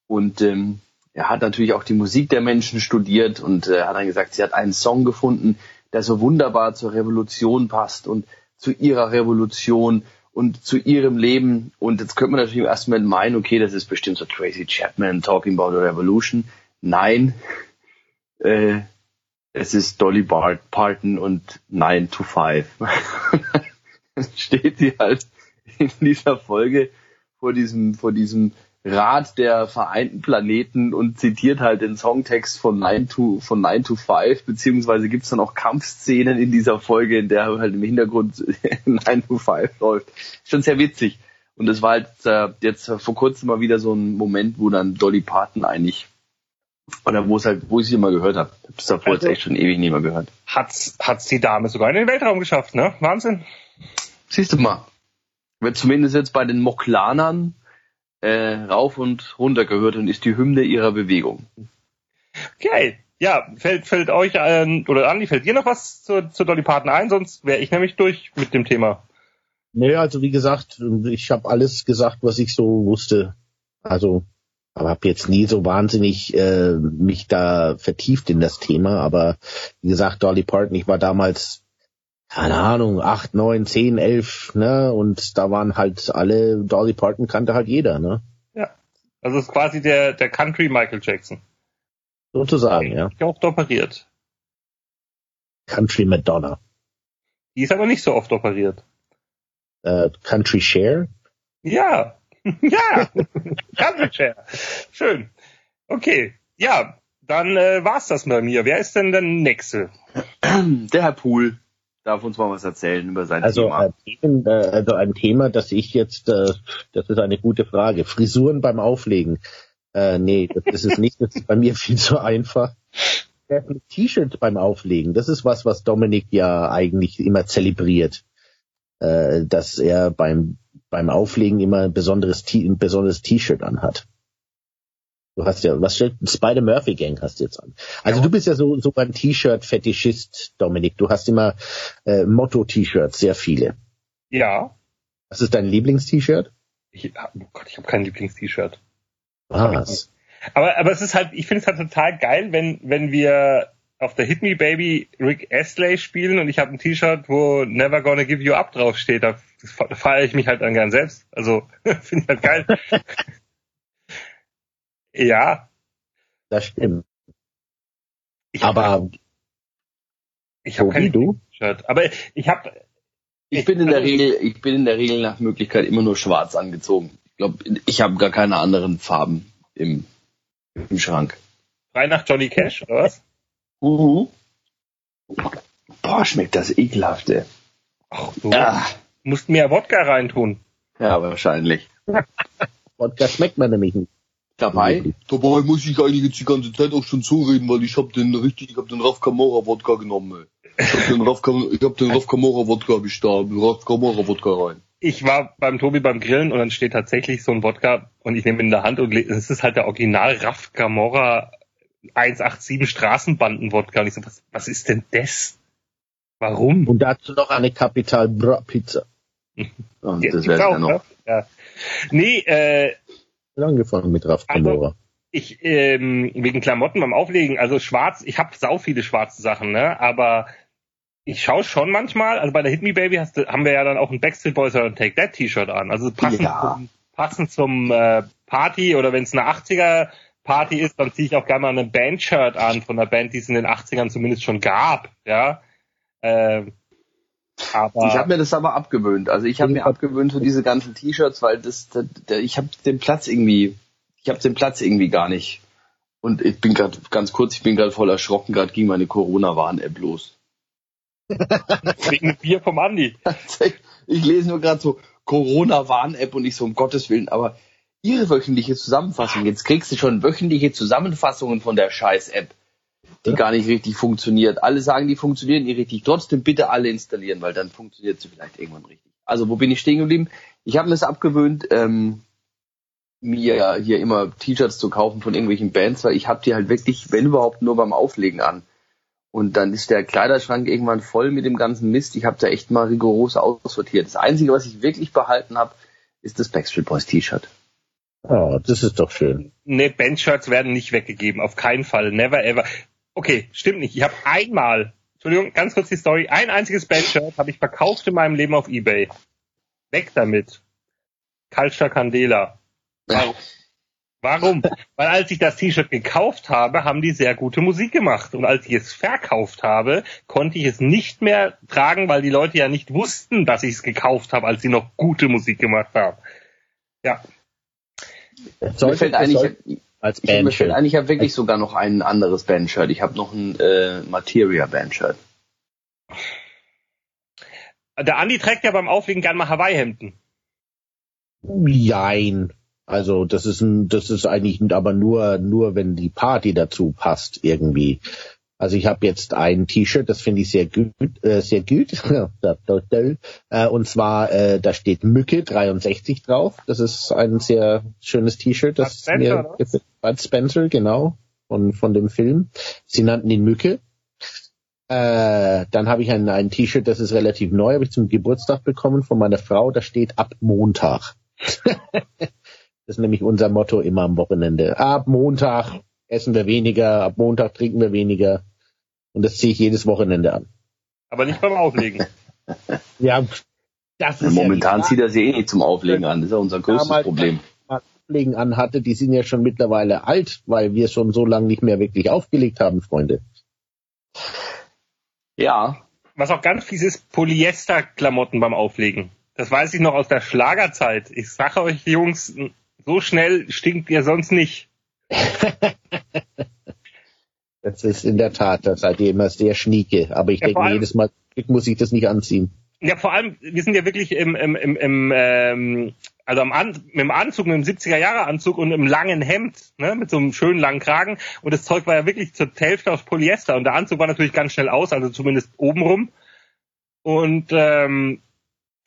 Und ähm, er hat natürlich auch die Musik der Menschen studiert und äh, hat dann gesagt, sie hat einen Song gefunden, der so wunderbar zur Revolution passt und zu ihrer Revolution und zu ihrem Leben. Und jetzt könnte man natürlich Moment meinen, okay, das ist bestimmt so Tracy Chapman talking about a revolution. Nein, äh, es ist Dolly Bart Parton und 9 to 5. Dann steht sie halt in dieser Folge vor diesem, vor diesem Rat der vereinten Planeten und zitiert halt den Songtext von 9 to, von 9 to 5, beziehungsweise gibt's dann auch Kampfszenen in dieser Folge, in der halt im Hintergrund 9 to 5 läuft. Schon sehr witzig. Und es war halt äh, jetzt vor kurzem mal wieder so ein Moment, wo dann Dolly Parton eigentlich, oder wo es halt, wo ich sie mal gehört habe. Ich habe das davor Also- jetzt echt schon ewig nicht mehr gehört. Hat's, hat's die Dame sogar in den Weltraum geschafft, ne? Wahnsinn. Siehst du mal. Wird zumindest jetzt bei den Moklanern äh, rauf und runter gehört und ist die Hymne ihrer Bewegung. Okay. Ja, fällt, fällt euch ähm, oder Andi, fällt dir noch was zu, zu Dolly Parton ein? Sonst wäre ich nämlich durch mit dem Thema. Nee, also wie gesagt, ich habe alles gesagt, was ich so wusste. Also, aber habe jetzt nie so wahnsinnig äh, mich da vertieft in das Thema. Aber wie gesagt, Dolly Parton, ich war damals, keine Ahnung, acht, neun, zehn, elf, ne? Und da waren halt alle, Dolly Parton kannte halt jeder, ne? Also es ist quasi der, der Country Michael Jackson. Sozusagen, ja. Die auch operiert. Country Madonna. Die ist aber nicht so oft operiert. Äh, Country Share. Ja. ja. Country Chair. Schön. Okay. Ja, dann äh, war's das bei mir. Wer ist denn der Nächste? Der Herr Pool darf uns mal was erzählen über sein Also, Thema. Themen, äh, also ein Thema, das ich jetzt, äh, das ist eine gute Frage. Frisuren beim Auflegen. Äh, nee, das ist es nicht. Das ist bei mir viel zu einfach. Äh, T-Shirt beim Auflegen, das ist was, was Dominik ja eigentlich immer zelebriert. Äh, dass er beim, beim Auflegen immer ein besonderes ein besonderes T-Shirt anhat. Du hast ja, was stellt, Spider Murphy Gang hast du jetzt an. Also Ja. du bist ja so, so beim T-Shirt-Fetischist, Dominik. Du hast immer äh, Motto-T-Shirts, sehr viele. Ja. Was ist dein Lieblings-T-Shirt? Ich, oh Gott, ich habe kein Lieblings-T-Shirt. Was? Aber, aber es ist halt, ich finde es halt total geil, wenn, wenn wir auf der Hit Me Baby Rick Astley spielen und ich habe ein T-Shirt, wo Never Gonna Give You Up draufsteht. Da, da feiere ich mich halt dann gern selbst. Also finde ich halt geil. ja. Das stimmt. Ich Aber ich habe kein wie du? T-Shirt. Aber ich habe Ich bin in der also- Regel, ich bin in der Regel nach Möglichkeit immer nur schwarz angezogen. Ich glaube, ich habe gar keine anderen Farben im, im Schrank. frei nach Johnny Cash, oder was? Mhm. Boah, schmeckt das ekelhaft, ey. Ach, du Ah, musst mehr Wodka reintun. ja, wahrscheinlich. Wodka schmeckt man nämlich nicht. Dabei? Dabei muss ich eigentlich jetzt die ganze Zeit auch schon zureden, weil ich hab den richtig, ich hab den Raf Camora Wodka genommen. Ey. Ich hab den Raf, ich hab den Raf Camora Wodka da, Raf Camora Wodka rein. Ich war beim Tobi beim Grillen und dann steht tatsächlich so ein Wodka und ich nehme ihn in der Hand und es ist halt der Original Raf Camorra 187 Straßenbanden-Wodka. Und ich so, was, was ist denn das? Warum? Und dazu noch eine Capital Bra Pizza. Und Die das gibt's wäre auch, ja noch. ne? Ja. Nee, äh, Angefangen mit Raf Also- Kamora. ich ähm, wegen Klamotten beim Auflegen, also schwarz, ich habe sau viele schwarze Sachen, ne? Aber ich schaue schon manchmal, also bei der Hit Me Baby hast du, haben wir ja dann auch ein Backstreet Boys oder ein Take That T-Shirt an. Also passend Ja. zum, passend zum äh, Party oder wenn es eine 80er Party ist, dann ziehe ich auch gerne mal ein Band-Shirt an von einer Band, die es in den 80ern zumindest schon gab, ja. Ähm, aber Ich habe mir das aber abgewöhnt. Also ich habe mir abgewöhnt so diese ganzen T-Shirts, weil das, das, der, ich habe den Platz irgendwie, ich habe den Platz irgendwie gar nicht. Und ich bin gerade ganz kurz, ich bin gerade voll erschrocken, gerade ging meine Corona-Warn-App los. wegen Bier vom Andi. Ich lese nur gerade so Corona-Warn-App und ich so um Gottes Willen, aber ihre wöchentliche Zusammenfassung, jetzt kriegst du schon wöchentliche Zusammenfassungen von der Scheiß-App, die Ja. gar nicht richtig funktioniert. Alle sagen, die funktionieren nicht richtig. Trotzdem bitte alle installieren, weil dann funktioniert sie vielleicht irgendwann richtig. Also wo bin ich stehen geblieben? Ich habe mir es abgewöhnt, ähm, mir hier immer T-Shirts zu kaufen von irgendwelchen Bands, weil ich habe die halt wirklich, wenn überhaupt, nur beim Auflegen an. Und dann ist der Kleiderschrank irgendwann voll mit dem ganzen Mist. Ich habe da echt mal rigoros aussortiert. Das Einzige, was ich wirklich behalten habe, ist das Backstreet Boys T-Shirt. Oh, das ist doch schön. Nee, Bandshirts werden nicht weggegeben, auf keinen Fall, never ever. Okay, stimmt nicht. Ich habe einmal, Entschuldigung, ganz kurz die Story, ein einziges Bandshirt habe ich verkauft in meinem Leben auf Ebay. Weg damit. Kalster Candela. Warum? Warum? Weil als ich das T-Shirt gekauft habe, haben die sehr gute Musik gemacht. Und als ich es verkauft habe, konnte ich es nicht mehr tragen, weil die Leute ja nicht wussten, dass ich es gekauft habe, als sie noch gute Musik gemacht haben. Ja, Mir Sollte, fällt das eigentlich, als Bandshirt. eigentlich, ich habe wirklich sogar noch ein anderes Bandshirt. Ich habe noch ein äh, Materia Bandshirt. der Andi trägt ja beim Auflegen gern mal Hawaii-Hemden. Jein. Also das ist ein, das ist eigentlich aber nur nur wenn die Party dazu passt irgendwie. Also ich habe jetzt ein T-Shirt, das finde ich sehr gut, äh, sehr gut. äh, und zwar äh, da steht Mücke 63 drauf. Das ist ein sehr schönes T-Shirt, das Spencer, mir gefällt. Bud Spencer, genau, von von dem Film. Sie nannten ihn Mücke. Äh, dann habe ich ein, ein T-Shirt, das ist relativ neu, habe ich zum Geburtstag bekommen von meiner Frau. Da steht ab Montag. Das ist nämlich unser Motto immer am Wochenende. Ab Montag essen wir weniger, ab Montag trinken wir weniger. Und das ziehe ich jedes Wochenende an. Aber nicht beim Auflegen. Ja, das ist Momentan ja zieht er sie eh nicht zum Auflegen an. Das ist ja unser größtes Damals- Problem. Auflegen anhatte, die sind ja schon mittlerweile alt, weil wir schon so lange nicht mehr wirklich aufgelegt haben, Freunde. Ja, Was auch ganz fies ist, Polyester-Klamotten beim Auflegen. Das weiß ich noch aus der Schlagerzeit. Ich sage euch, Jungs, so schnell stinkt ihr sonst nicht. Das ist in der Tat, da seid ihr immer sehr schnieke. Aber ich Ja, denke jedes Mal, muss ich das nicht anziehen. Ja, vor allem, wir sind ja wirklich im, im, im, im ähm, also am An mit dem Anzug, mit dem 70er-Jahre-Anzug und im langen Hemd, ne, mit so einem schönen langen Kragen. Und das Zeug war ja wirklich zur Hälfte aus Polyester. Und der Anzug war natürlich ganz schnell aus, also zumindest obenrum. Und ähm,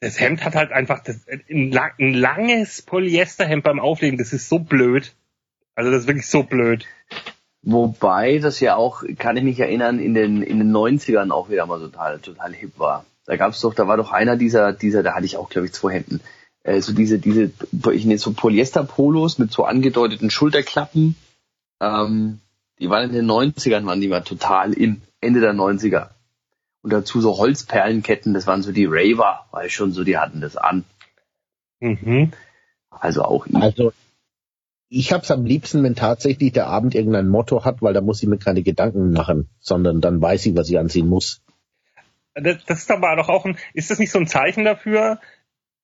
das Hemd hat halt einfach das, ein, ein langes Polyesterhemd beim Auflegen. Das ist so blöd. Also das ist wirklich so blöd. Wobei das ja auch, kann ich mich erinnern, in den, in den 90ern auch wieder mal total, total hip war. Da gab's doch, da war doch einer dieser, dieser, da hatte ich auch, glaube ich, zwei Hemden. Äh, so diese, diese, ich nenne so Polyester-Polos mit so angedeuteten Schulterklappen. Ähm, die waren in den 90ern, waren die mal total in, Ende der 90er. Und dazu so Holzperlenketten, das waren so die Raver, weil schon so, die hatten das an. Mhm. Also auch ich. Also ich hab's am liebsten, wenn tatsächlich der Abend irgendein Motto hat, weil da muss ich mir keine Gedanken machen, sondern dann weiß ich, was ich anziehen muss. Das, das ist aber doch auch ein, ist das nicht so ein Zeichen dafür?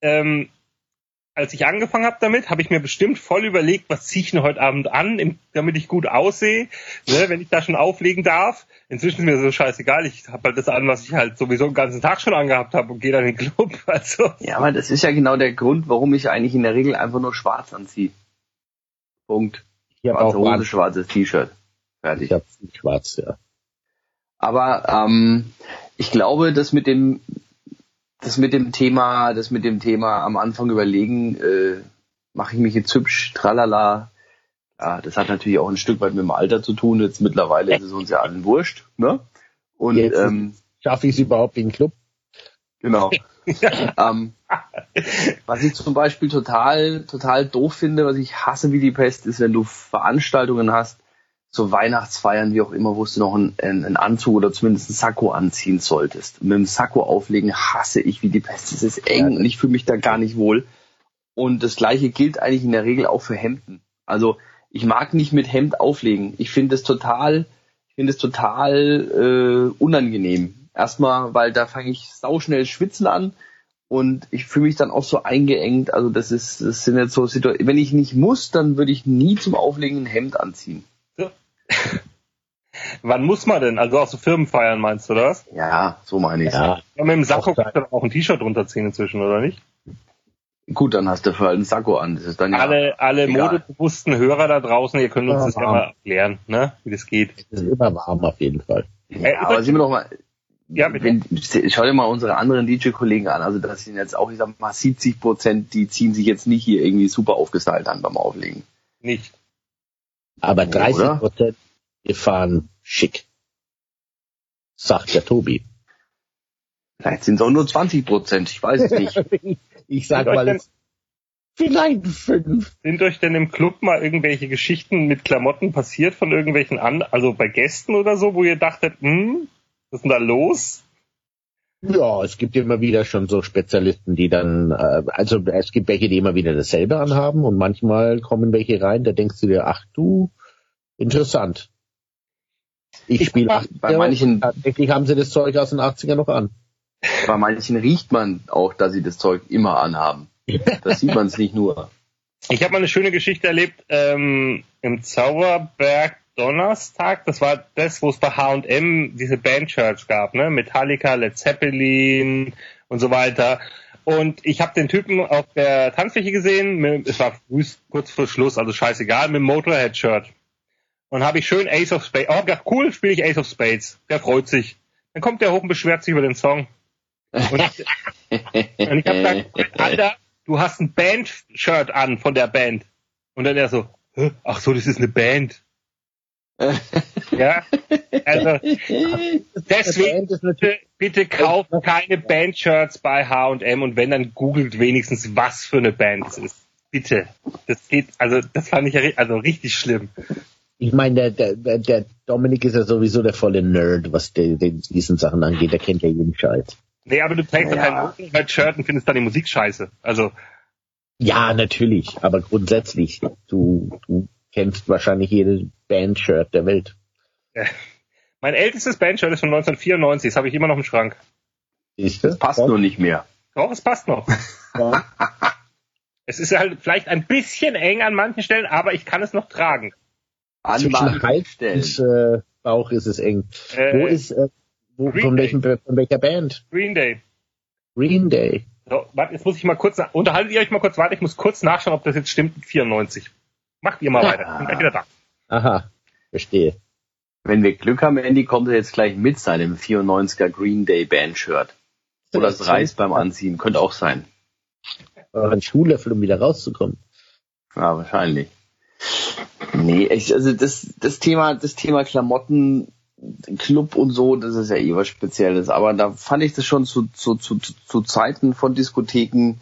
Ähm, als ich angefangen habe damit, habe ich mir bestimmt voll überlegt, was ziehe ich denn heute Abend an, im, damit ich gut aussehe, ne, wenn ich da schon auflegen darf. Inzwischen ist mir so scheißegal, ich habe halt das an, was ich halt sowieso den ganzen Tag schon angehabt habe und gehe dann in den Club. Also Ja, aber das ist ja genau der Grund, warum ich eigentlich in der Regel einfach nur schwarz anziehe. Punkt. Ich habe auch Hose, schwarzes T-Shirt. Fertig. ich hab schwarz, ja. Aber ähm, ich glaube, das mit dem, das mit dem Thema, das mit dem Thema am Anfang überlegen, äh, mache ich mich jetzt hübsch, tralala. Ja, das hat natürlich auch ein Stück weit mit dem Alter zu tun. Jetzt mittlerweile ist es uns ja allen wurscht, ne? Und Jetzt ähm, schaffe ich es überhaupt in den Club? Genau. ähm, was ich zum Beispiel total, total doof finde, was ich hasse wie die Pest, ist, wenn du Veranstaltungen hast, so Weihnachtsfeiern, wie auch immer, wo du noch einen, einen Anzug oder zumindest einen Sakko anziehen solltest. Mit dem Sakko auflegen hasse ich wie die Pest. Es ist eng und ich fühle mich da gar nicht wohl. Und das gleiche gilt eigentlich in der Regel auch für Hemden. Also ich mag nicht mit Hemd auflegen. Ich finde es total, ich finde es total äh, unangenehm. Erstmal, weil da fange ich sauschnell schwitzen an und ich fühle mich dann auch so eingeengt. Also das ist, das sind jetzt so Situationen. Wenn ich nicht muss, dann würde ich nie zum Auflegen ein Hemd anziehen. Ja. Wann muss man denn? Also auch so Firmenfeiern meinst du das? Ja, so meine ich. Ja, Ja, mit dem Sakko Auch kannst du auch ein T-Shirt runterziehen inzwischen, oder nicht? Gut, dann hast du für einen Sakko an. Das ist dann ja alle alle egal. modebewussten Hörer da draußen, ihr könnt uns Ja, das ja mal erklären, ne? wie das geht. es ist immer warm auf jeden Fall. Äh, Ja, aber sind wir doch mal. Ja, wenn, schau dir mal unsere anderen DJ-Kollegen an. Also das sind jetzt auch, ich sag mal, 70 Prozent, die ziehen sich jetzt nicht hier irgendwie super aufgestylt an beim Auflegen. Nicht. Aber 30 Oder? Prozent, wir fahren schick. Sagt der Tobi. Vielleicht sind es auch nur 20 Prozent, ich weiß es nicht. ich sag Sind mal denn- jetzt, vielleicht fünf. Sind euch denn im Club mal irgendwelche Geschichten mit Klamotten passiert von irgendwelchen an, also bei Gästen oder so, wo ihr dachtet, hm, was ist denn da los? Ja, es gibt immer wieder schon so Spezialisten, die dann, äh, also es gibt welche, die immer wieder dasselbe anhaben und manchmal kommen welche rein, da denkst du dir, ach du, interessant. Ich, Ich spiele mach- 80er, bei manchen- tatsächlich haben sie das Zeug aus den 80er noch an. Bei manchen riecht man auch, dass sie das Zeug immer anhaben. Das sieht man es nicht nur. Ich habe mal eine schöne Geschichte erlebt ähm, im Zauberberg Donnerstag. Das war das, wo es bei H&M diese Bandshirts gab, ne? Metallica, Led Zeppelin und so weiter. Und ich habe den Typen auf der Tanzfläche gesehen. Es war früh, kurz vor Schluss, also scheißegal, mit dem Motorhead-Shirt. Und habe ich schön Ace of Spades. Oh, ja, cool, spiele ich Ace of Spades. Der freut sich. Dann kommt der hoch und beschwert sich über den Song. Und ich, und ich habe gesagt, Alter, du hast ein Band-Shirt an von der Band. Und dann er so, "Hä? ach so, das ist eine Band. Ja, also deswegen bitte, bitte kauft keine Band-Shirts bei H&M und wenn, dann googelt wenigstens, was für eine Band es ist. Bitte. Das geht, also das fand ich ja also richtig schlimm. ich meine, der, der, der Dominik ist ja sowieso der volle Nerd, was den, den, diesen Sachen angeht, der kennt ja jeden Scheiß. Nee, aber du trägst ja kein Motorhead-Shirt und findest dann die Musik scheiße. Also, Ja, natürlich, aber grundsätzlich, du, du kennst wahrscheinlich jede Band-Shirt der Welt. mein ältestes Band-Shirt ist von 1994, das habe ich immer noch im Schrank. Siehst du? Passt nur nicht mehr. Doch, es passt noch. Ja. Es ist halt vielleicht ein bisschen eng an manchen Stellen, aber ich kann es noch tragen. An Zwischen manchen Hals Stellen. und äh, Bauch ist es eng. Äh, wo ist, äh, wo, von, Day. welchem, von welcher Band? Green Day. Green Day. So, warte, jetzt muss ich mal kurz, nach- unterhaltet ihr euch mal kurz weiter, ich muss kurz nachschauen, ob das jetzt stimmt mit 94. Macht ihr mal weiter, ich bin gleich wieder da. Aha, verstehe. Wenn wir Glück haben, Andy kommt er jetzt gleich mit seinem 94er Green Day Band-Shirt. Oder es reißt beim Anziehen. Könnte auch sein. Oder ein Schuhlöffel, um wieder rauszukommen. Ja, wahrscheinlich. Nee, ich, also das, das Thema, das Thema Klamotten, Club und so, das ist ja eh was Spezielles. Aber da fand ich das schon zu, zu, zu, zu- zu Zeiten von Diskotheken,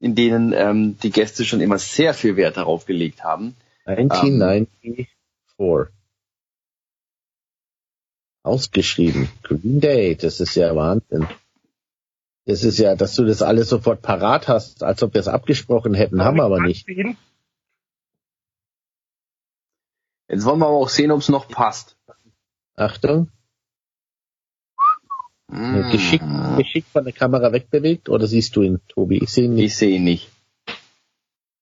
in denen ähm, die Gäste schon immer sehr viel Wert darauf gelegt haben. 1994. Ausgeschrieben. Green Day, das ist ja Wahnsinn. Das ist ja, dass du das alles sofort parat hast, als ob wir es abgesprochen hätten, haben wir aber nicht. Jetzt wollen wir aber auch sehen, ob es noch passt. Achtung, Geschickt, geschickt von der Kamera wegbewegt oder siehst du ihn, Tobi? Ich sehe ihn nicht. Ich sehe ihn nicht.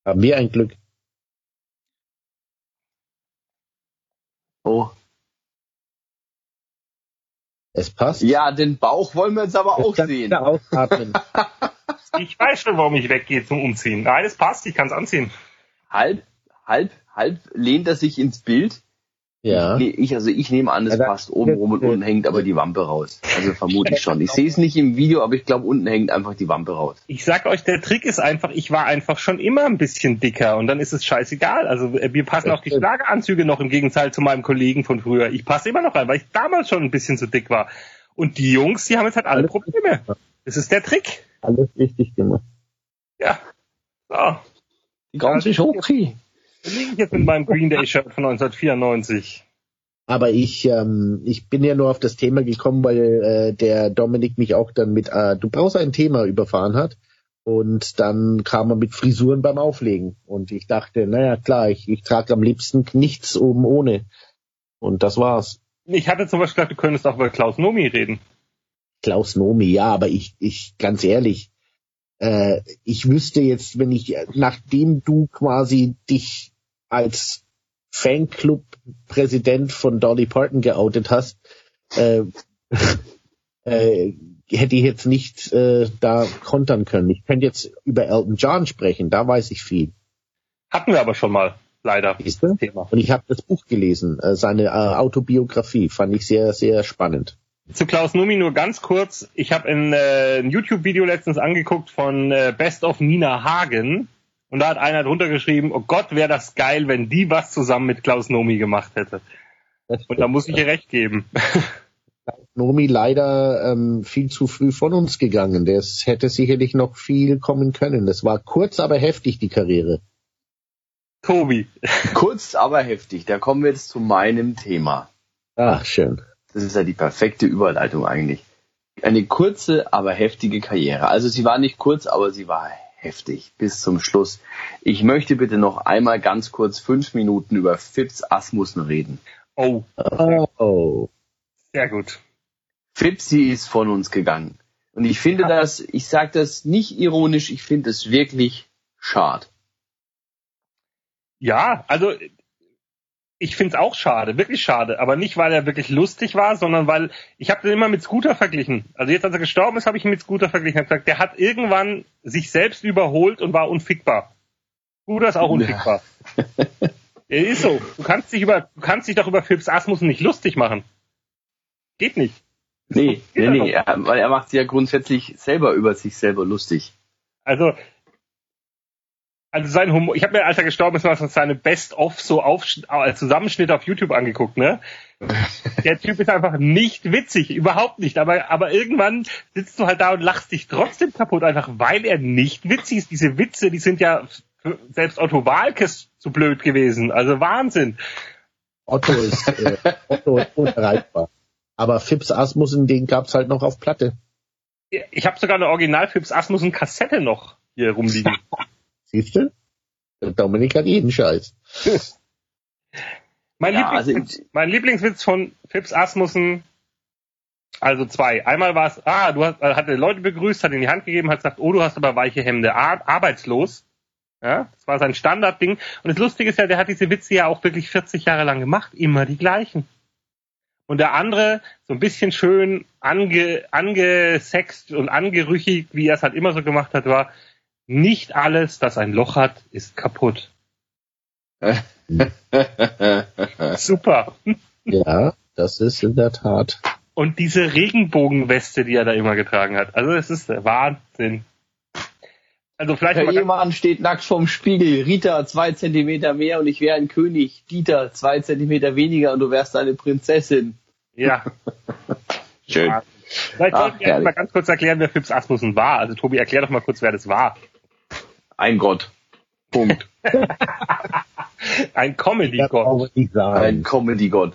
Haben wir ein Glück. Oh. Es passt. Ja, den Bauch wollen wir jetzt aber auch kannst du sehen. ausatmen. Ich weiß schon, warum ich weggehe zum Umziehen. Nein, es passt, ich kann es anziehen. Halb, halb, halb lehnt er sich ins Bild. Ja. Nee, ich, also ich nehme an, es Ja, passt oben rum und unten hängt aber die Wampe raus. Also vermute ich schon. Ich sehe es nicht im Video, aber ich glaube, unten hängt einfach die Wampe raus. Ich sag euch, der Trick ist einfach, ich war einfach schon immer ein bisschen dicker und dann ist es scheißegal. Also äh, mir passen auch die Schlageranzüge noch im Gegenteil zu meinem Kollegen von früher. Ich passe immer noch rein, weil ich damals schon ein bisschen zu dick war. Und die Jungs, die haben jetzt halt alle Alles Probleme. Das ist der Trick. Alles richtig gemacht. Ja. So. Die ganze. Da liege ich jetzt mit meinem Green Day Shirt von 1994. Aber ich, ähm, ich bin ja nur auf das Thema gekommen, weil äh, der Dominik mich auch dann mit, äh, du brauchst ein Thema überfahren hat. Und dann kam er mit Frisuren beim Auflegen. Und ich dachte, naja, klar, ich, ich trage am liebsten nichts oben ohne. Und das war's. Ich hatte zum Beispiel gedacht, du könntest auch über Klaus Nomi reden. Klaus Nomi, ja, aber ich, ich, ganz ehrlich, äh, ich wüsste jetzt, wenn ich, nachdem du quasi dich als Fanclub-Präsident von Dolly Parton geoutet hast, äh, äh, hätte ich jetzt nicht äh, da kontern können. Ich könnte jetzt über Elton John sprechen, da weiß ich viel. Hatten wir aber schon mal, leider. Siehst du? Thema. Und ich habe das Buch gelesen, äh, seine äh, Autobiografie, fand ich sehr, sehr spannend. Zu Klaus Numi nur ganz kurz. Ich habe ein, äh, ein YouTube-Video letztens angeguckt von äh, Best of Nina Hagen. Und da hat einer drunter geschrieben, oh Gott, wäre das geil, wenn die was zusammen mit Klaus Nomi gemacht hätte. Und da muss ich ihr recht geben. Nomi leider ähm, viel zu früh von uns gegangen. Das hätte sicherlich noch viel kommen können. Das war kurz, aber heftig, die Karriere. Tobi. Kurz, aber heftig. Da kommen wir jetzt zu meinem Thema. Ach, schön. Das ist ja die perfekte Überleitung eigentlich. Eine kurze, aber heftige Karriere. Also sie war nicht kurz, aber sie war heftig bis zum Schluss. Ich möchte bitte noch einmal ganz kurz fünf Minuten über Phipps Asmussen reden. Oh, Oh. sehr gut. Fipsi ist von uns gegangen. Und ich finde das, ich sage das nicht ironisch, ich finde es wirklich schade. Ja, also ich find's auch schade, wirklich schade. Aber nicht, weil er wirklich lustig war, sondern weil ich habe den immer mit Scooter verglichen. Also jetzt, als er gestorben ist, habe ich ihn mit Scooter verglichen. Ich gesagt, der hat irgendwann sich selbst überholt und war unfickbar. Scooter ist auch unfickbar. Er ist so. Du kannst dich über, du kannst dich doch über Phipps Asmussen nicht lustig machen. Geht nicht. Nee, nee, nee, er, weil er macht sich ja grundsätzlich selber über sich selber lustig. Also, also sein Humor, ich habe mir, als er gestorben ist, mal seine Best-of so auf, äh, Zusammenschnitt auf YouTube angeguckt, ne? Der Typ ist einfach nicht witzig, überhaupt nicht. Aber, aber irgendwann sitzt du halt da und lachst dich trotzdem kaputt, einfach weil er nicht witzig ist. Diese Witze, die sind ja für selbst Otto Walkes zu blöd gewesen. Also Wahnsinn. Otto ist, äh, Otto ist unerreichbar. Aber Fips Asmussen, den gab's halt noch auf Platte. Ich habe sogar eine Original Phipps Asmussen Kassette noch hier rumliegen. Siehst du? Der Dominik hat jeden Scheiß. Mein, Ja, also Lieblingswitz, mein Lieblingswitz von Phipps Asmussen, also zwei. Einmal war es, ah, du hast, er hatte Leute begrüßt, hat in die Hand gegeben, hat gesagt, oh, du hast aber weiche Hemde, Ar arbeitslos. Ja, das war sein Standardding. Und das Lustige ist ja, der hat diese Witze ja auch wirklich 40 Jahre lang gemacht, immer die gleichen. Und der andere, so ein bisschen schön ange, angesext und angerüchig, wie er es halt immer so gemacht hat, war, nicht alles, das ein Loch hat, ist kaputt. Super. Ja, das ist in der Tat. Und diese Regenbogenweste, die er da immer getragen hat. Also es ist der Wahnsinn. Also vielleicht Der Ehemann steht nackt vorm Spiegel. Rita zwei Zentimeter mehr und ich wäre ein König. Dieter zwei Zentimeter weniger und du wärst eine Prinzessin. ja. Schön. Vielleicht sollten wir mal ganz kurz erklären, wer Phipps Asmussen war. Also Tobi, erklär doch mal kurz, wer das war. Ein Gott. Punkt. Ein Comedy-Gott. Ein. Comedy-Gott.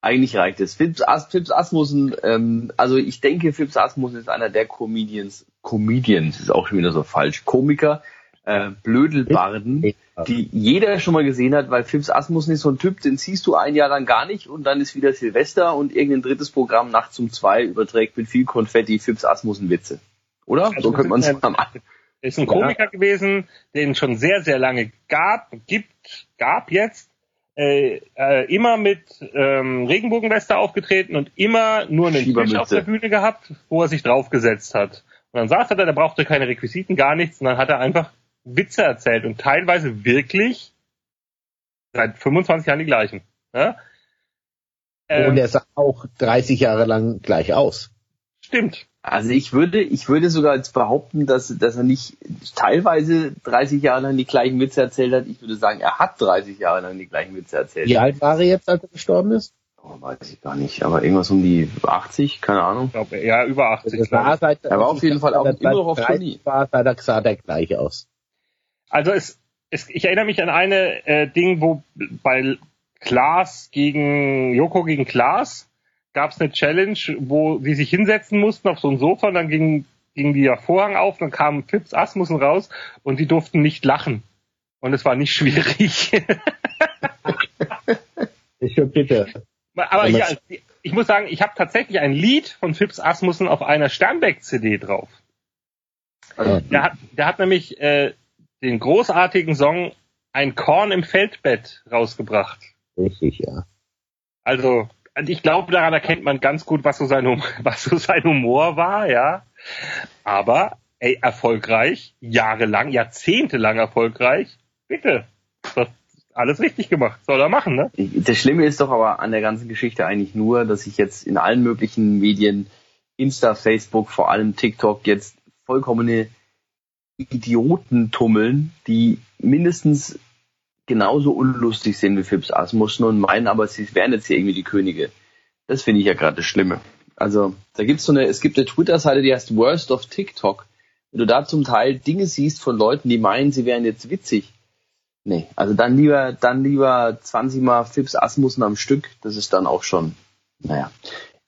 Eigentlich reicht es. Phipps, As Phipps Asmussen, ähm, also ich denke, Phipps Asmussen ist einer der Comedians, Comedians ist auch schon wieder so falsch, Komiker, äh, Blödelbarden, die jeder schon mal gesehen hat, weil Phipps Asmussen ist so ein Typ, den siehst du ein Jahr lang gar nicht und dann ist wieder Silvester und irgendein drittes Programm nachts um zwei überträgt mit viel Konfetti Phipps Asmussen Witze. Oder? Also so könnte man das ist sagen. Ist ein Komiker gewesen, den es schon sehr, sehr lange gab, gibt, gab jetzt, äh, äh, immer mit ähm, Regenbogenweste aufgetreten und immer nur einen Tisch auf der Bühne gehabt, wo er sich draufgesetzt hat. Und dann saß er da, der brauchte keine Requisiten, gar nichts, und dann hat er einfach Witze erzählt und teilweise wirklich seit 25 Jahren die gleichen. Ja? Ähm, Und er sah auch 30 Jahre lang gleich aus. stimmt. Also ich würde, ich würde sogar jetzt behaupten, dass, dass er nicht teilweise 30 Jahre lang die gleichen Witze erzählt hat. Ich würde sagen, er hat 30 Jahre lang die gleichen Witze erzählt. Wie alt war er jetzt, als er gestorben ist? Oh, weiß ich gar nicht, aber irgendwas um die 80, keine Ahnung. Ich glaube, ja, über 80. Das glaub war seit, Er war auf jeden Fall auch immer noch auf 30 Tournee. war, sah der, sah der gleich aus. Also es, es, ich erinnere mich an eine äh, Ding, wo bei Klaas gegen Joko gegen Klaas gab es eine Challenge, wo sie sich hinsetzen mussten auf so ein Sofa und dann ging, ging der Vorhang auf, dann kamen Fips Asmussen raus und die durften nicht lachen. Und es war nicht schwierig. Ich bitte. Aber Ja, ich muss sagen, ich habe tatsächlich ein Lied von Fips Asmussen auf einer Sternbeck-CD drauf. Ja. Der hat, der hat nämlich äh, den großartigen Song Ein Korn im Feldbett rausgebracht. Richtig, ja. Also, ich glaube, daran erkennt man ganz gut, was so sein, Hum- was so sein Humor war, ja. Aber, ey, erfolgreich, jahrelang, jahrzehntelang erfolgreich, bitte. Das alles richtig gemacht. Soll er machen, ne? Das Schlimme ist doch aber an der ganzen Geschichte eigentlich nur, dass sich jetzt in allen möglichen Medien, Insta, Facebook, vor allem TikTok, jetzt vollkommene Idioten tummeln, die mindestens genauso unlustig sind wie Fips Asmussen und meinen aber, sie wären jetzt hier irgendwie die Könige. Das finde ich ja gerade das Schlimme. Also, da gibt's so eine, es gibt eine Twitter-Seite, die heißt Worst of TikTok. Wenn du da zum Teil Dinge siehst von Leuten, die meinen, sie wären jetzt witzig. Nee, also dann lieber, dann lieber 20 mal Fips Asmussen am Stück. Das ist dann auch schon, naja.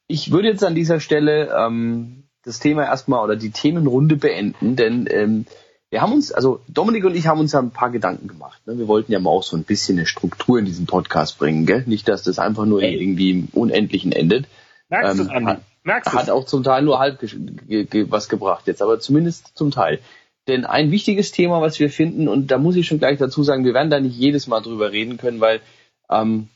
Ich würde jetzt an dieser Stelle ähm, das Thema erstmal oder die Themenrunde beenden, denn ähm, wir haben uns, also Dominik und ich haben uns ja ein paar Gedanken gemacht. Ne? Wir wollten ja mal auch so ein bisschen eine Struktur in diesen Podcast bringen, gell? Nicht, dass das einfach nur irgendwie im Unendlichen endet. Merkst Ähm, du es, Andi? hat- Merkst du Hat auch zum Teil nur halb ge ge was gebracht jetzt, aber zumindest zum Teil. Denn ein wichtiges Thema, was wir finden, und da muss ich schon gleich dazu sagen, wir werden da nicht jedes Mal drüber reden können, weil ähm,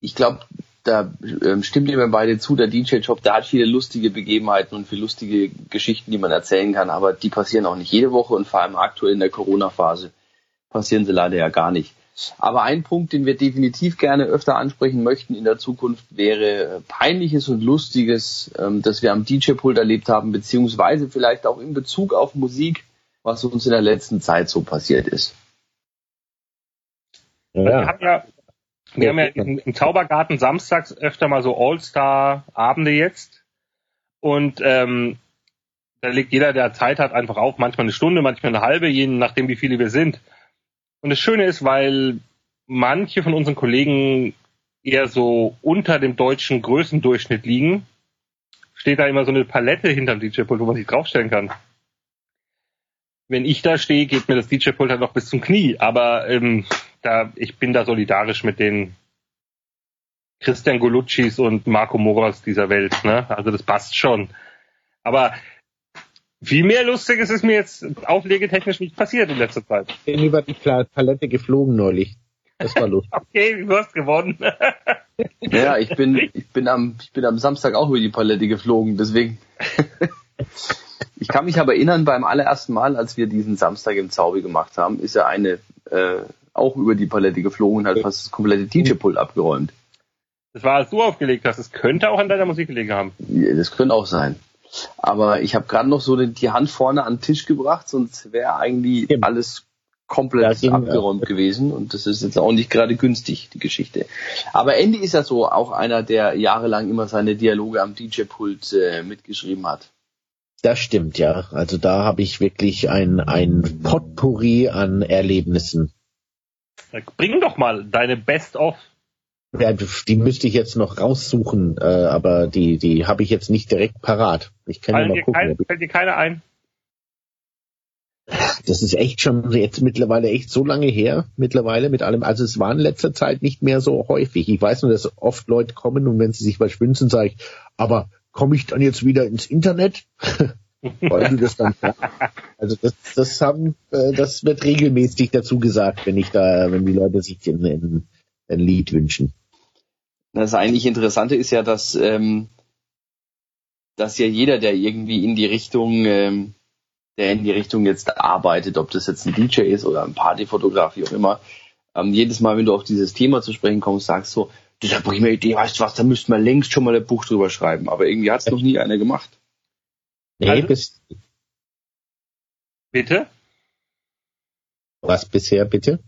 ich glaube, da ähm, stimmt mir beide zu, der DJ-Job, der hat viele lustige Begebenheiten und viele lustige Geschichten, die man erzählen kann, aber die passieren auch nicht jede Woche und vor allem aktuell in der Corona-Phase passieren sie leider ja gar nicht. Aber ein Punkt, den wir definitiv gerne öfter ansprechen möchten in der Zukunft, wäre äh, peinliches und lustiges, ähm, das wir am DJ-Pult erlebt haben, beziehungsweise vielleicht auch in Bezug auf Musik, was uns in der letzten Zeit so passiert ist. Wir Ja, haben ja, wir haben ja im, Zaubergarten samstags öfter mal so All-Star-Abende jetzt. Und ähm, da legt jeder, der Zeit hat, einfach auf, manchmal eine Stunde, manchmal eine halbe, je nachdem, wie viele wir sind. Und das Schöne ist, weil manche von unseren Kollegen eher so unter dem deutschen Größendurchschnitt liegen, steht da immer so eine Palette hinterm DJ-Pult, wo man sich draufstellen kann. Wenn ich da stehe, geht mir das DJ-Pult halt noch bis zum Knie. Aber ähm, da, ich bin da solidarisch mit den Christian Goluccis und Marco Moras dieser Welt. Ne? Also das passt schon. Aber viel mehr Lustiges ist mir jetzt auflegetechnisch nicht passiert in letzter Zeit. Ich bin über die Palette geflogen neulich. Das war lustig. Okay, du hast gewonnen. Ja, ich bin, ich bin am, ich bin am Samstag auch über die Palette geflogen, deswegen. ich kann mich aber erinnern, beim allerersten Mal, als wir diesen Samstag im Zaubi gemacht haben, ist ja eine äh, auch über die Palette geflogen und hat fast das komplette DJ-Pult abgeräumt. Das war, als du aufgelegt hast. Es könnte auch an deiner Musik gelegen haben. Ja, Das könnte auch sein. Aber ich habe gerade noch so die, Hand vorne an den Tisch gebracht, sonst wäre eigentlich Stimmt. alles komplett Ja, ging, abgeräumt gewesen und das ist jetzt auch nicht gerade günstig, die Geschichte. Aber Andy ist ja so auch einer, der jahrelang immer seine Dialoge am DJ-Pult äh, mitgeschrieben hat. Das stimmt, ja. Also da habe ich wirklich ein, ein Potpourri an Erlebnissen. Bring doch mal deine Best-of. Ja, die müsste ich jetzt noch raussuchen, äh, aber die, die habe ich jetzt nicht direkt parat. Ich kann ja Fällt mal dir, gucken. kein, fällt dir keine ein? Das ist echt schon jetzt mittlerweile echt so lange her, mittlerweile mit allem. Also es war in letzter Zeit nicht mehr so häufig. Ich weiß nur, dass oft Leute kommen und wenn sie sich was wünschen, sage ich, aber komme ich dann jetzt wieder ins Internet? Weil du das dann Also das, das haben, äh, das wird regelmäßig dazu gesagt, wenn ich da, wenn die Leute sich ein, ein, ein Lied wünschen. Das eigentlich Interessante ist ja, dass, ähm, dass ja jeder, der irgendwie in die Richtung, ähm, der in die Richtung jetzt arbeitet, ob das jetzt ein DJ ist oder ein Partyfotograf, wie auch immer, ähm, jedes Mal, wenn du auf dieses Thema zu sprechen kommst, sagst so, das hat ich mir Idee, weißt du was, da müssten wir längst schon mal ein Buch drüber schreiben. Aber irgendwie hat es noch nie einer gemacht. Nee, Also- bis, Bitte? was bisher bitte?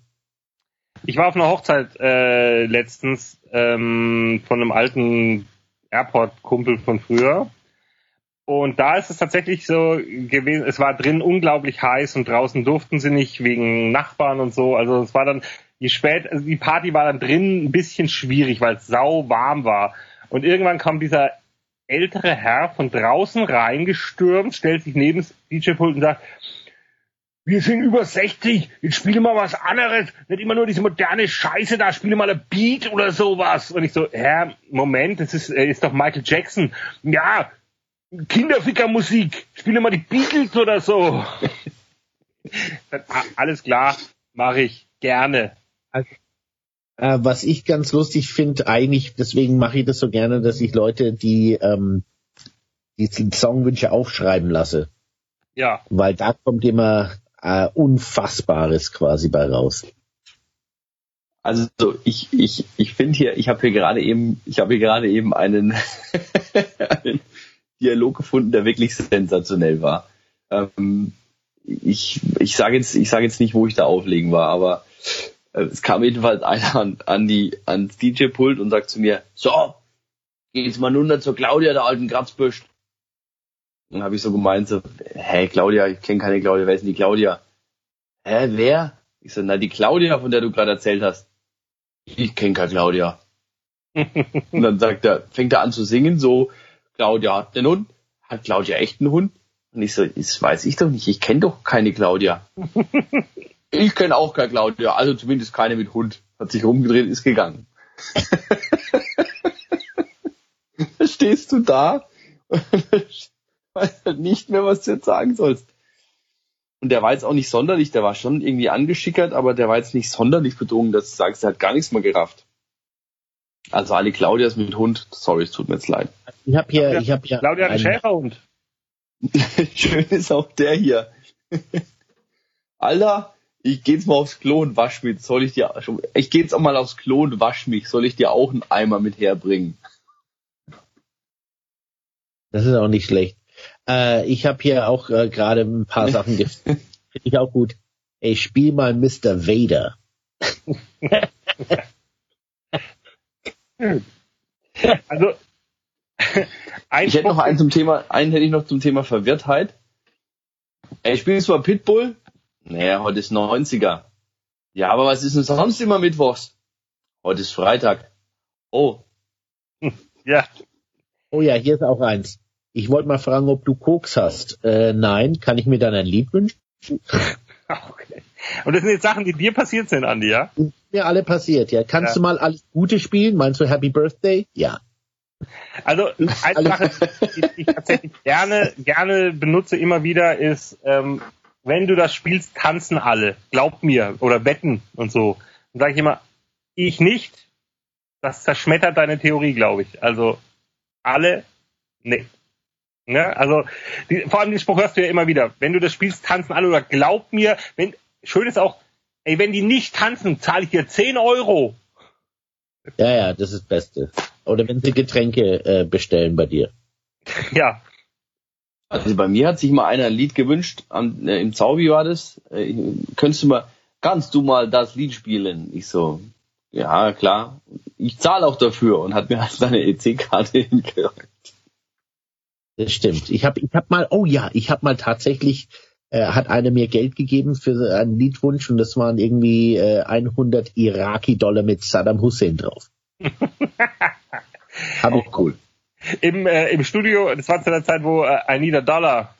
Ich war auf einer Hochzeit äh, letztens ähm, von einem alten Airport-Kumpel von früher. Und da ist es tatsächlich so gewesen, es war drin unglaublich heiß und draußen durften sie nicht wegen Nachbarn und so. Also es war dann, je spät, also die Party war dann drin ein bisschen schwierig, weil es sau warm war. Und irgendwann kam dieser ältere Herr von draußen reingestürmt, stellt sich neben das DJ-Pult und sagt, wir sind über 60, jetzt spiele mal was anderes, nicht immer nur diese moderne Scheiße da, spiele mal ein Beat oder sowas. Und ich so, Herr, Moment, das ist, äh, ist doch Michael Jackson. Ja, Kinderfickermusik, spiele mal die Beatles oder so. Dann, ah, Alles klar, mache ich gerne. Also, äh, was ich ganz lustig finde, eigentlich, deswegen mache ich das so gerne, dass ich Leute, die ähm, die Songwünsche aufschreiben lasse. Ja, Weil da kommt immer äh, Unfassbares quasi bei raus. Also ich, ich, ich finde hier, ich habe hier gerade eben, ich habe hier gerade eben einen, einen Dialog gefunden, der wirklich sensationell war. Ähm, ich, ich sage jetzt, ich sage jetzt nicht, wo ich da auflegen war, aber es kam jedenfalls einer an, an die ans DJ-Pult und sagt zu mir, so, geh jetzt mal runter zur Claudia, der alten Kratzbüsch. Dann habe ich so gemeint, so, hä, Claudia, ich kenne keine Claudia, wer ist denn die Claudia? Hä, wer? Ich so, na, die Claudia, von der du gerade erzählt hast. Ich kenne keine Claudia. und dann sagt er, fängt er an zu singen, so, Claudia hat einen Hund. Hat Claudia echt einen Hund? Und ich so, das weiß ich doch nicht, ich kenne doch keine Claudia. ich kenne auch keine Claudia, also zumindest keine mit Hund. Hat sich rumgedreht, ist gegangen. stehst du da und weißt halt nicht mehr, was du jetzt sagen sollst. Und der war jetzt auch nicht sonderlich, der war schon irgendwie angeschickert, aber der war jetzt nicht sonderlich bedrungen, dass du sagst, er hat gar nichts mehr gerafft. Also alle Claudias mit Hund, sorry, es tut mir jetzt leid. Ich habe hier, ich habe hier Claudia hat einen- Schäferhund. Schön ist auch der hier. Alter, ich geh jetzt mal aufs Klo und wasch mich. Soll ich dir, ich geh jetzt auch mal aufs Klo und wasch mich. Soll ich dir auch einen Eimer mit herbringen? Das ist auch nicht schlecht. Äh, ich habe hier auch äh, gerade ein paar Sachen gefunden. Finde ich auch gut. Ey, spiel mal Mr. Vader. Also, ein Ich hätte noch einen zum Thema, einen hätte ich noch zum Thema Verwirrtheit. Ey, spielst du mal Pitbull? Naja, heute ist 90er. Ja, aber was ist denn sonst immer Mittwochs? Heute ist Freitag. Oh, Ja, Oh ja, hier ist auch eins. Ich wollte mal fragen, ob du Koks hast. Äh, nein, kann ich mir dann ein Lied wünschen? okay. Und das sind jetzt Sachen, die dir passiert sind, Andi, ja? Mir alle passiert, ja. Kannst Ja. du mal alles Gute spielen? Meinst du Happy Birthday? Ja. Also eine Sache, die ich tatsächlich gerne, gerne benutze immer wieder, ist, ähm, wenn du das spielst, tanzen alle. Glaub mir. Oder wetten und so. Dann sage ich immer, ich nicht. Das zerschmettert deine Theorie, glaube ich. Also alle, nee. Ne? Also die, vor allem den Spruch hörst du ja immer wieder. Wenn du das spielst, tanzen alle oder glaub mir. Wenn, schön ist auch, ey, wenn die nicht tanzen, zahle ich dir 10 Euro. Ja, ja, das ist das Beste. Oder wenn sie Getränke äh, bestellen bei dir. Ja, Also bei mir hat sich mal einer ein Lied gewünscht, am, äh, im Zaubi war das. Äh, könntest du mal, kannst du mal das Lied spielen? Ich so, ja klar, ich zahle auch dafür und hat mir halt seine EC-Karte hingereicht. Das stimmt. Ich habe ich hab mal, oh ja, ich habe mal tatsächlich, äh, hat einer mir Geld gegeben für einen Liedwunsch und das waren irgendwie äh, 100 Iraki-Dollar mit Saddam Hussein drauf. Habe ich cool. Im, äh, im Studio, das war zu der Zeit, wo äh, I need a dollar,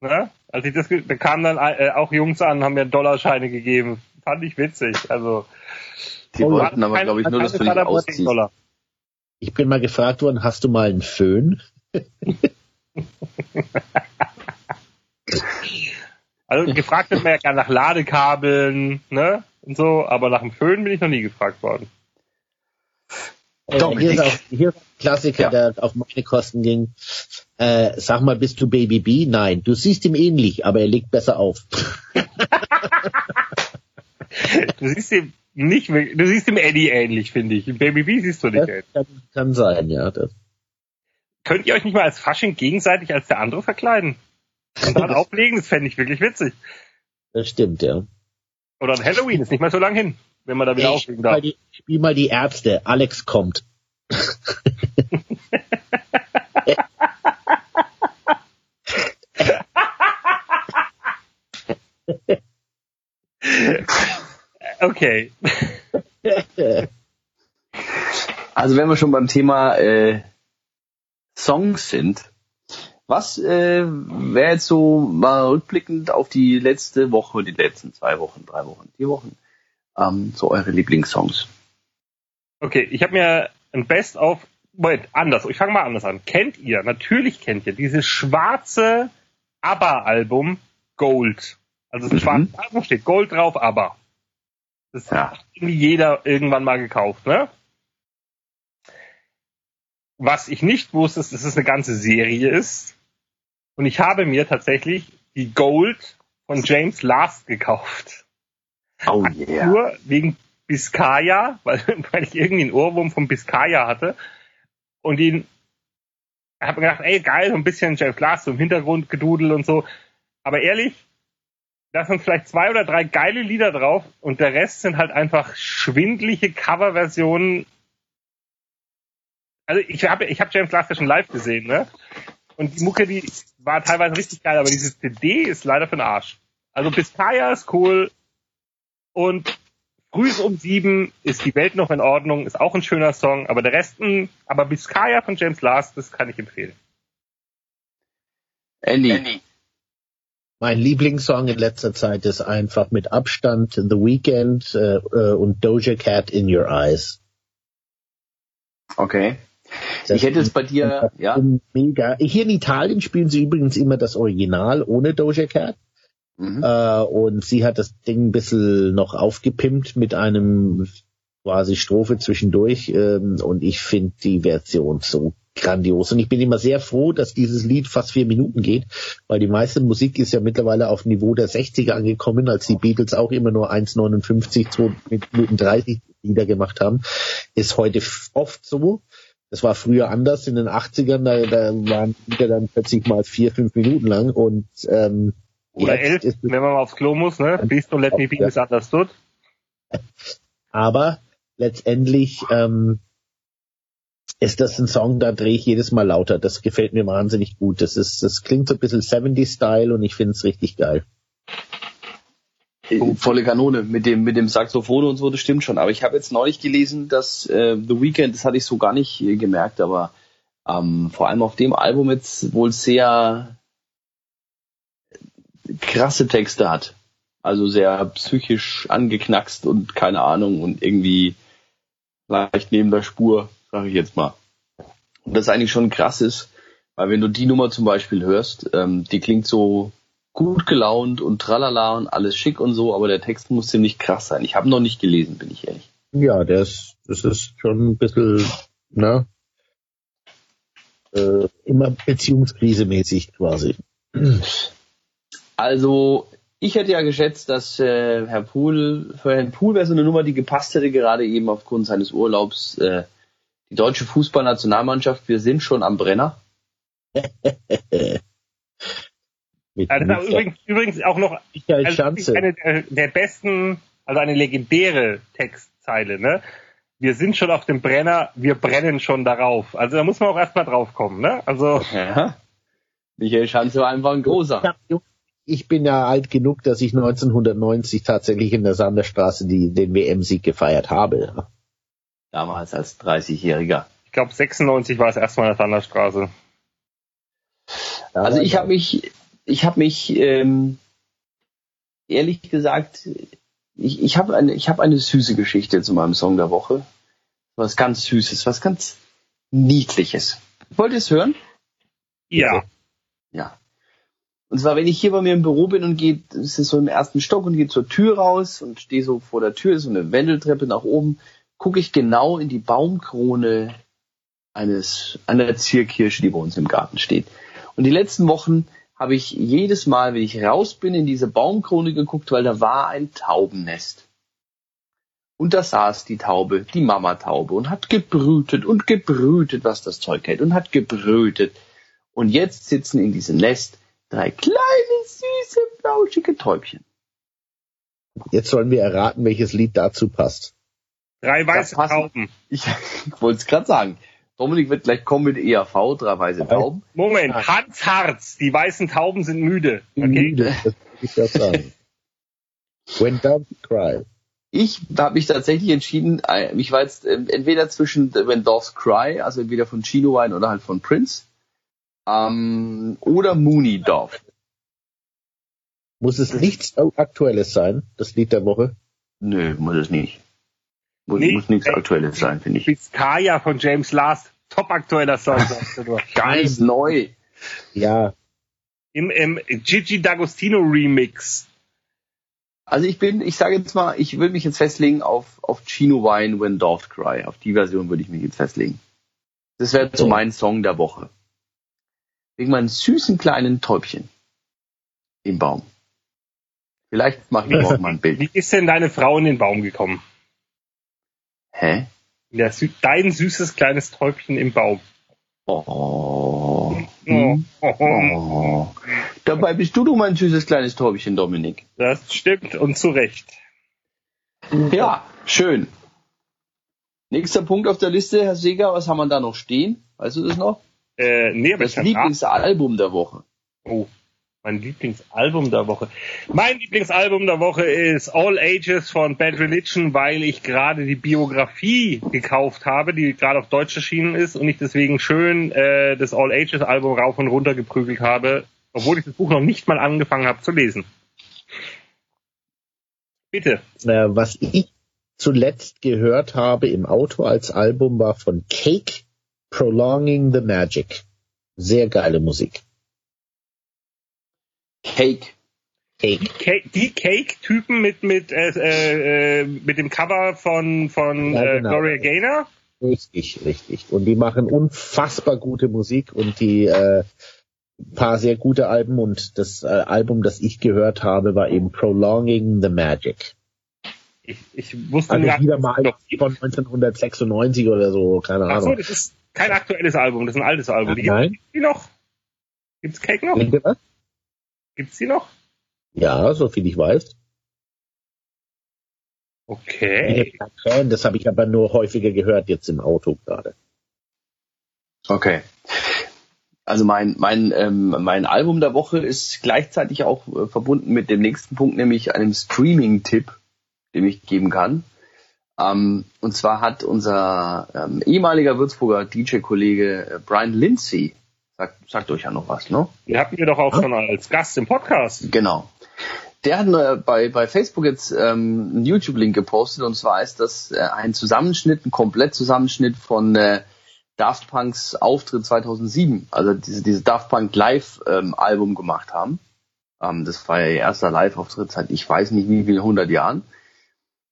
ne? Als ich das, da kamen dann äh, auch Jungs an, haben mir Dollarscheine gegeben. Fand ich witzig. Also Die Oh, wollten aber, glaube ich, nur, dass du dich ausziehst. Dollar. Ich bin mal gefragt worden, hast du mal einen Föhn? Also gefragt wird man ja gerne nach Ladekabeln, ne? Und so, aber nach dem Föhn bin ich noch nie gefragt worden. Äh, Dominik. hier, ist auch, hier ist ein Klassiker, Ja. der auf meine Kosten ging. Äh, sag mal, bist du Baby B? Nein, du siehst ihm ähnlich, aber er legt besser auf. Du siehst ihm nicht, du siehst ihm Eddie ähnlich, finde ich. Baby B siehst du nicht ähnlich. kann, kann sein, ja. Das, Könnt ihr euch nicht mal als Fasching gegenseitig als der andere verkleiden? Und dann auflegen, das fände ich wirklich witzig. das stimmt, ja. Oder Halloween, ist nicht mehr so lang hin. Wenn man da wieder Ey, auflegen spiel, darf. mal die, spiel mal die Ärzte. Alex kommt. Okay. Also wenn wir schon beim Thema äh, Songs sind, was äh, wäre jetzt so mal rückblickend auf die letzte Woche, die letzten zwei Wochen, drei Wochen, vier Wochen, ähm, so eure Lieblingssongs? Okay, ich habe mir ein Best-of, Moment, anders, ich fange mal anders an. Kennt ihr, natürlich kennt ihr, dieses schwarze ABBA-Album Gold. Also es ist Mhm. schwarzes Album, steht Gold drauf, ABBA. Das Ja. hat irgendwie jeder irgendwann mal gekauft, ne? Was ich nicht wusste, ist, dass es eine ganze Serie ist. Und ich habe mir tatsächlich die Gold von James Last gekauft. Oh yeah. Nur wegen Biscaya, weil, weil ich irgendwie einen Ohrwurm von Biscaya hatte. Und ihn habe mir gedacht, ey, geil, so ein bisschen James Last so im Hintergrund gedudelt und so. Aber ehrlich, da sind vielleicht zwei oder drei geile Lieder drauf und der Rest sind halt einfach schwindliche Coverversionen. Also ich habe ich hab James Last ja schon live gesehen, ne? Und die Mucke, die war teilweise richtig geil, aber diese CD ist leider für den Arsch. Also Biscaya ist cool und Früh um sieben ist die Welt noch in Ordnung, ist auch ein schöner Song, aber der Rest, mh, aber Biscaya von James Last, das kann ich empfehlen. Andy. Mein Lieblingssong in letzter Zeit ist einfach mit Abstand The Weeknd äh, äh, und Doja Cat in Your Eyes. Okay. Das Ich hätte es bei dir, ja. mega. Hier in Italien spielen sie übrigens immer das Original ohne Doja Cat. Mhm. Äh, und sie hat das Ding ein bisschen noch aufgepimpt mit einem quasi Strophe zwischendurch. Ähm, und ich finde die Version so grandios. Und ich bin immer sehr froh, dass dieses Lied fast vier Minuten geht, weil die meiste Musik ist ja mittlerweile auf Niveau der 60er angekommen, als die Beatles auch immer nur 1,59, 2 Minuten 30 Lieder gemacht haben. Ist heute oft so. Das war früher anders in den 80ern, da, da waren Lieder dann plötzlich mal vier, fünf Minuten lang und ähm, Oder jetzt elf, ist wenn man mal aufs Klo muss, ne? Please don't let me be Ja. misunderstood. Aber letztendlich ähm, ist das ein Song, da drehe ich jedes Mal lauter. Das gefällt mir wahnsinnig gut. Das ist, das klingt so ein bisschen 70-Style und ich finde es richtig geil. Äh, Volle Kanone mit dem mit dem Saxophon und so, das stimmt schon. Aber ich habe jetzt neulich gelesen, dass äh, The Weeknd, das hatte ich so gar nicht äh, gemerkt, aber ähm, vor allem auf dem Album jetzt wohl sehr krasse Texte hat. Also sehr psychisch angeknackst und keine Ahnung und irgendwie leicht neben der Spur, sage ich jetzt mal. Und das eigentlich schon krass ist, weil wenn du die Nummer zum Beispiel hörst, ähm, die klingt so gut gelaunt und tralala und alles schick und so, aber der Text muss ziemlich krass sein. Ich habe noch nicht gelesen, bin ich ehrlich. Ja, das, das ist schon ein bisschen, ne? Äh, immer Beziehungskrise mäßig quasi. Also, ich hätte ja geschätzt, dass äh, Herr Pool, für Herrn Pool wäre so eine Nummer, die gepasst hätte, gerade eben aufgrund seines Urlaubs. Äh, die deutsche Fußballnationalmannschaft, wir sind schon am Brenner. Ja, das ist übrigens, übrigens auch noch Michael also Schanze. eine der, der besten, also eine legendäre Textzeile, ne? Wir sind schon auf dem Brenner, wir brennen schon darauf. Also da muss man auch erstmal drauf kommen, ne? Also Ja. Michael Schanze war einfach ein großer. Ich bin ja alt genug, dass ich 1990 tatsächlich in der Sanderstraße die, den WM-Sieg gefeiert habe. Damals als 30-Jähriger. ich glaube 96 war es erstmal in der Sanderstraße. Also ich habe mich, ich habe mich ähm, ehrlich gesagt, ich, ich habe eine, ich habe eine süße Geschichte zu meinem Song der Woche. Was ganz Süßes, was ganz Niedliches. Wollt ihr es hören? Ja. Ja. Und zwar, wenn ich hier bei mir im Büro bin und gehe, es ist so im ersten Stock und gehe zur Tür raus und stehe so vor der Tür, so eine Wendeltreppe nach oben, gucke ich genau in die Baumkrone eines einer Zierkirsche, die bei uns im Garten steht. Und die letzten Wochen habe ich jedes Mal, wenn ich raus bin, in diese Baumkrone geguckt, weil da war ein Taubennest. Und da saß die Taube, die Mamataube, und hat gebrütet und gebrütet, was das Zeug hält, und hat gebrütet. Und jetzt sitzen in diesem Nest drei kleine, süße, flauschige Täubchen. Jetzt sollen wir erraten, welches Lied dazu passt. Drei weiße passen- Tauben. Ich, ich wollte es gerade sagen. Dominik wird gleich kommen mit ERV, drei weiße Tauben. Moment, Hans Harz, die weißen Tauben sind müde. Okay. Müde, das will ich ja sagen. When Doves Cry. Ich habe mich tatsächlich entschieden, äh, ich war jetzt ähm, entweder zwischen When Doves Cry, also entweder von Chino Wine oder halt von Prince, ähm, oder Mooney Dove. Muss es nichts Aktuelles sein, das Lied der Woche? Nö, muss es nicht. Muss, Nee, muss nichts äh, Aktuelles sein, finde ich. Bizkaya von James Last. Top aktueller Song, sagst du nur. Ganz neu. Ja, Im, im Gigi D'Agostino Remix. Also ich bin, ich sage jetzt mal, ich will mich jetzt festlegen auf, auf Chino Wine When Doves Cry. Auf die Version würde ich mich jetzt festlegen. Das wäre so Okay. mein Song der Woche. Wegen meinen süßen kleinen Täubchen im Baum. Vielleicht mache ich morgen mal ein Bild. Wie ist denn deine Frau in den Baum gekommen? Hä? Sü- dein süßes kleines Täubchen im Baum. Oh. Oh, oh, oh. Oh. Dabei bist du doch mein süßes kleines Täubchen, Dominik. Das stimmt und zu Recht. Ja, schön. Nächster Punkt auf der Liste, Herr Seger, was haben wir da noch stehen? Weißt du das noch? Äh, nee, aber Das Lieblingsalbum der Woche. Oh, mein Lieblingsalbum der Woche. Mein Lieblingsalbum der Woche ist All Ages von Bad Religion, weil ich gerade die Biografie gekauft habe, die gerade auf Deutsch erschienen ist und ich deswegen schön äh, das All Ages Album rauf und runter geprügelt habe, obwohl ich das Buch noch nicht mal angefangen habe zu lesen. Bitte. äh, was ich zuletzt gehört habe im Auto als Album war von Cake Prolonging the Magic. Sehr geile Musik. Cake. Cake. Cake, die Cake-Typen mit mit äh, äh, äh, mit dem Cover von von Ja, äh, genau. Gloria Gaynor. Richtig, richtig. Und die machen unfassbar gute Musik und die äh, paar sehr gute Alben und das äh, Album, das ich gehört habe, war eben Prolonging the Magic. Ich, ich wusste Also wieder mal von 1996 oder so, keine Ach so, Ahnung. das ist kein aktuelles Album, das ist ein altes Album. Die Nein. Gibt's die noch? Gibt's Cake noch? Gibt's die noch? Ja, so viel ich weiß. Okay. Das habe ich aber nur häufiger gehört jetzt im Auto gerade. Okay. Also mein, mein, ähm, mein Album der Woche ist gleichzeitig auch äh, verbunden mit dem nächsten Punkt, nämlich einem Streaming-Tipp, den ich geben kann. Ähm, und zwar hat unser ähm, ehemaliger Würzburger DJ-Kollege äh, Brian Lindsay, sagt, sagt euch ja noch was, ne? Die hatten wir doch auch schon als Gast im Podcast. Genau. Der hat äh, bei, bei Facebook jetzt ähm, einen YouTube-Link gepostet und zwar ist das äh, ein Zusammenschnitt, ein Komplett-Zusammenschnitt von äh, Daft Punks Auftritt 2007, also diese, diese Daft Punk Live-Album gemacht haben. Ähm, das war ja ihr erster Live-Auftritt seit ich weiß nicht wie viel hundert Jahren.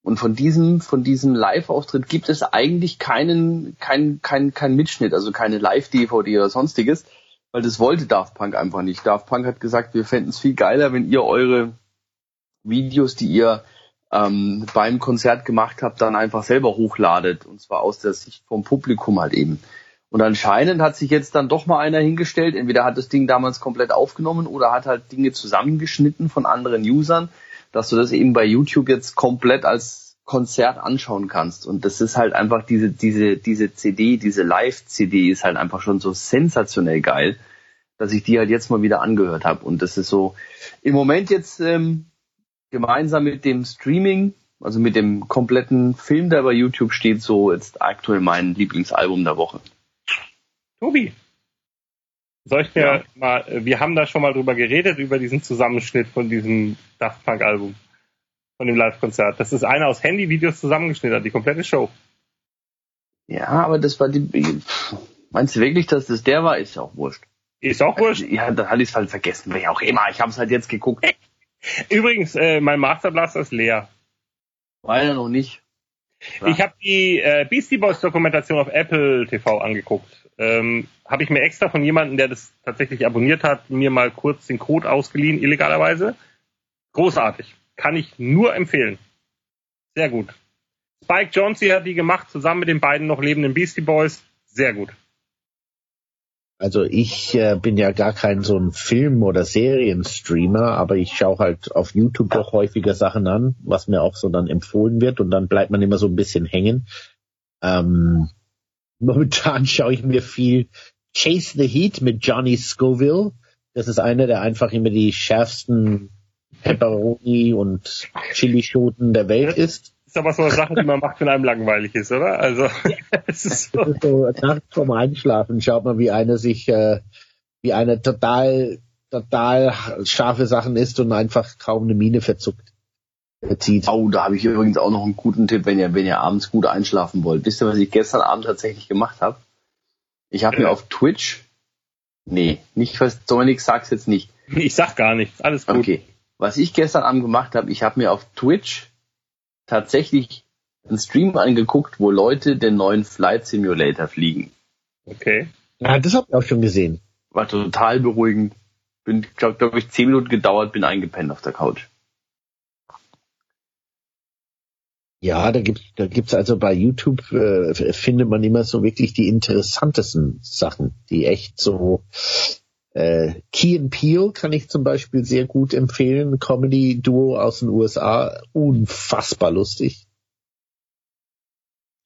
Und von diesem, von diesem Live-Auftritt gibt es eigentlich keinen, kein, kein, kein Mitschnitt, also keine Live-DVD oder sonstiges, weil das wollte Daft Punk einfach nicht. Daft Punk hat gesagt, wir fänden es viel geiler, wenn ihr eure Videos, die ihr ähm, beim Konzert gemacht habt, dann einfach selber hochladet. Und zwar aus der Sicht vom Publikum halt eben. Und anscheinend hat sich jetzt dann doch mal einer hingestellt, entweder hat das Ding damals komplett aufgenommen oder hat halt Dinge zusammengeschnitten von anderen Usern, dass du das eben bei YouTube jetzt komplett als Konzert anschauen kannst. Und das ist halt einfach diese, diese, diese CD, diese Live-CD ist halt einfach schon so sensationell geil, dass ich die halt jetzt mal wieder angehört habe. Und das ist so im Moment jetzt ähm, gemeinsam mit dem Streaming, also mit dem kompletten Film, der bei YouTube steht, so jetzt aktuell mein Lieblingsalbum der Woche. Tobi. Soll ich mir Ja. mal, äh, wir haben da schon mal drüber geredet, über diesen Zusammenschnitt von diesem Daft Punk Album. Von dem Live-Konzert. Das ist einer aus Handyvideos zusammengeschnitten, hat, die komplette Show. Ja, aber das war die. Meinst du wirklich, dass das der war? Ist ja auch wurscht. Ist auch wurscht. Ja, dann hatte ich es halt vergessen, wie auch immer. Ich habe es halt jetzt geguckt. Übrigens, äh, mein Masterblaster ist leer. Leider noch nicht. Ja. Ich habe die äh, Beastie Boys Dokumentation auf Apple TV angeguckt. Ähm, habe ich mir extra von jemandem, der das tatsächlich abonniert hat, mir mal kurz den Code ausgeliehen, illegalerweise. Großartig. Kann ich nur empfehlen. Sehr gut. Spike Jonze hat die gemacht, zusammen mit den beiden noch lebenden Beastie Boys. Sehr gut. Also ich äh, bin ja gar kein so ein Film- oder Serienstreamer, aber ich schaue halt auf YouTube doch häufiger Sachen an, was mir auch so dann empfohlen wird und dann bleibt man immer so ein bisschen hängen. Ähm, momentan schaue ich mir viel Chase the Heat mit Johnny Scoville. Das ist einer, der einfach immer die schärfsten Pepperoni und Chilischoten der Welt ist. Ist aber so eine Sache, die man macht, wenn einem langweilig ist, oder? Also, es ist so. Ist so nachts vorm Einschlafen schaut man, wie einer sich, äh, wie einer total, total scharfe Sachen isst und einfach kaum eine Mine verzuckt. Verzieht. Oh, da habe ich übrigens auch noch einen guten Tipp, wenn ihr, wenn ihr abends gut einschlafen wollt. Wisst ihr, was ich gestern Abend tatsächlich gemacht habe? Ich habe mir Ja. auf Twitch, nee, nicht was, Dominik, sag's jetzt nicht. Ich sag gar nichts, alles gut. Okay. Was ich gestern Abend gemacht habe, ich habe mir auf Twitch tatsächlich einen Stream angeguckt, wo Leute den neuen Flight Simulator fliegen. Okay. Ja, das habe ich auch schon gesehen. War total beruhigend. Bin, glaube glaub ich, zehn Minuten gedauert, bin eingepennt auf der Couch. Ja, da gibt's, da gibt's also bei YouTube äh, findet man immer so wirklich die interessantesten Sachen, die echt so äh, Key and Peele kann ich zum Beispiel sehr gut empfehlen, Comedy Duo aus den USA, unfassbar lustig.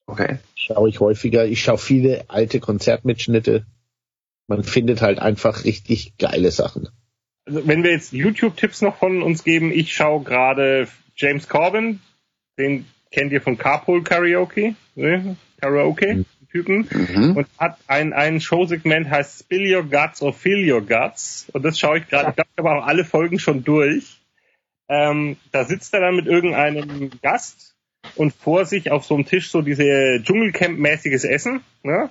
Okay. Schaue ich häufiger. Ich schaue viele alte Konzertmitschnitte. Man findet halt einfach richtig geile Sachen. Also, wenn wir jetzt YouTube-Tipps noch von uns geben, ich schaue gerade James Corbin, den kennt ihr von Carpool Karaoke, ne? Karaoke, Mhm. Typen, Mhm. und hat ein, ein Showsegment heißt Spill Your Guts or Fill Your Guts, und das schaue ich gerade, ich glaube, ich habe auch alle Folgen schon durch. Ähm, da sitzt er dann mit irgendeinem Gast und vor sich auf so einem Tisch so diese Dschungelcamp-mäßiges Essen, ne?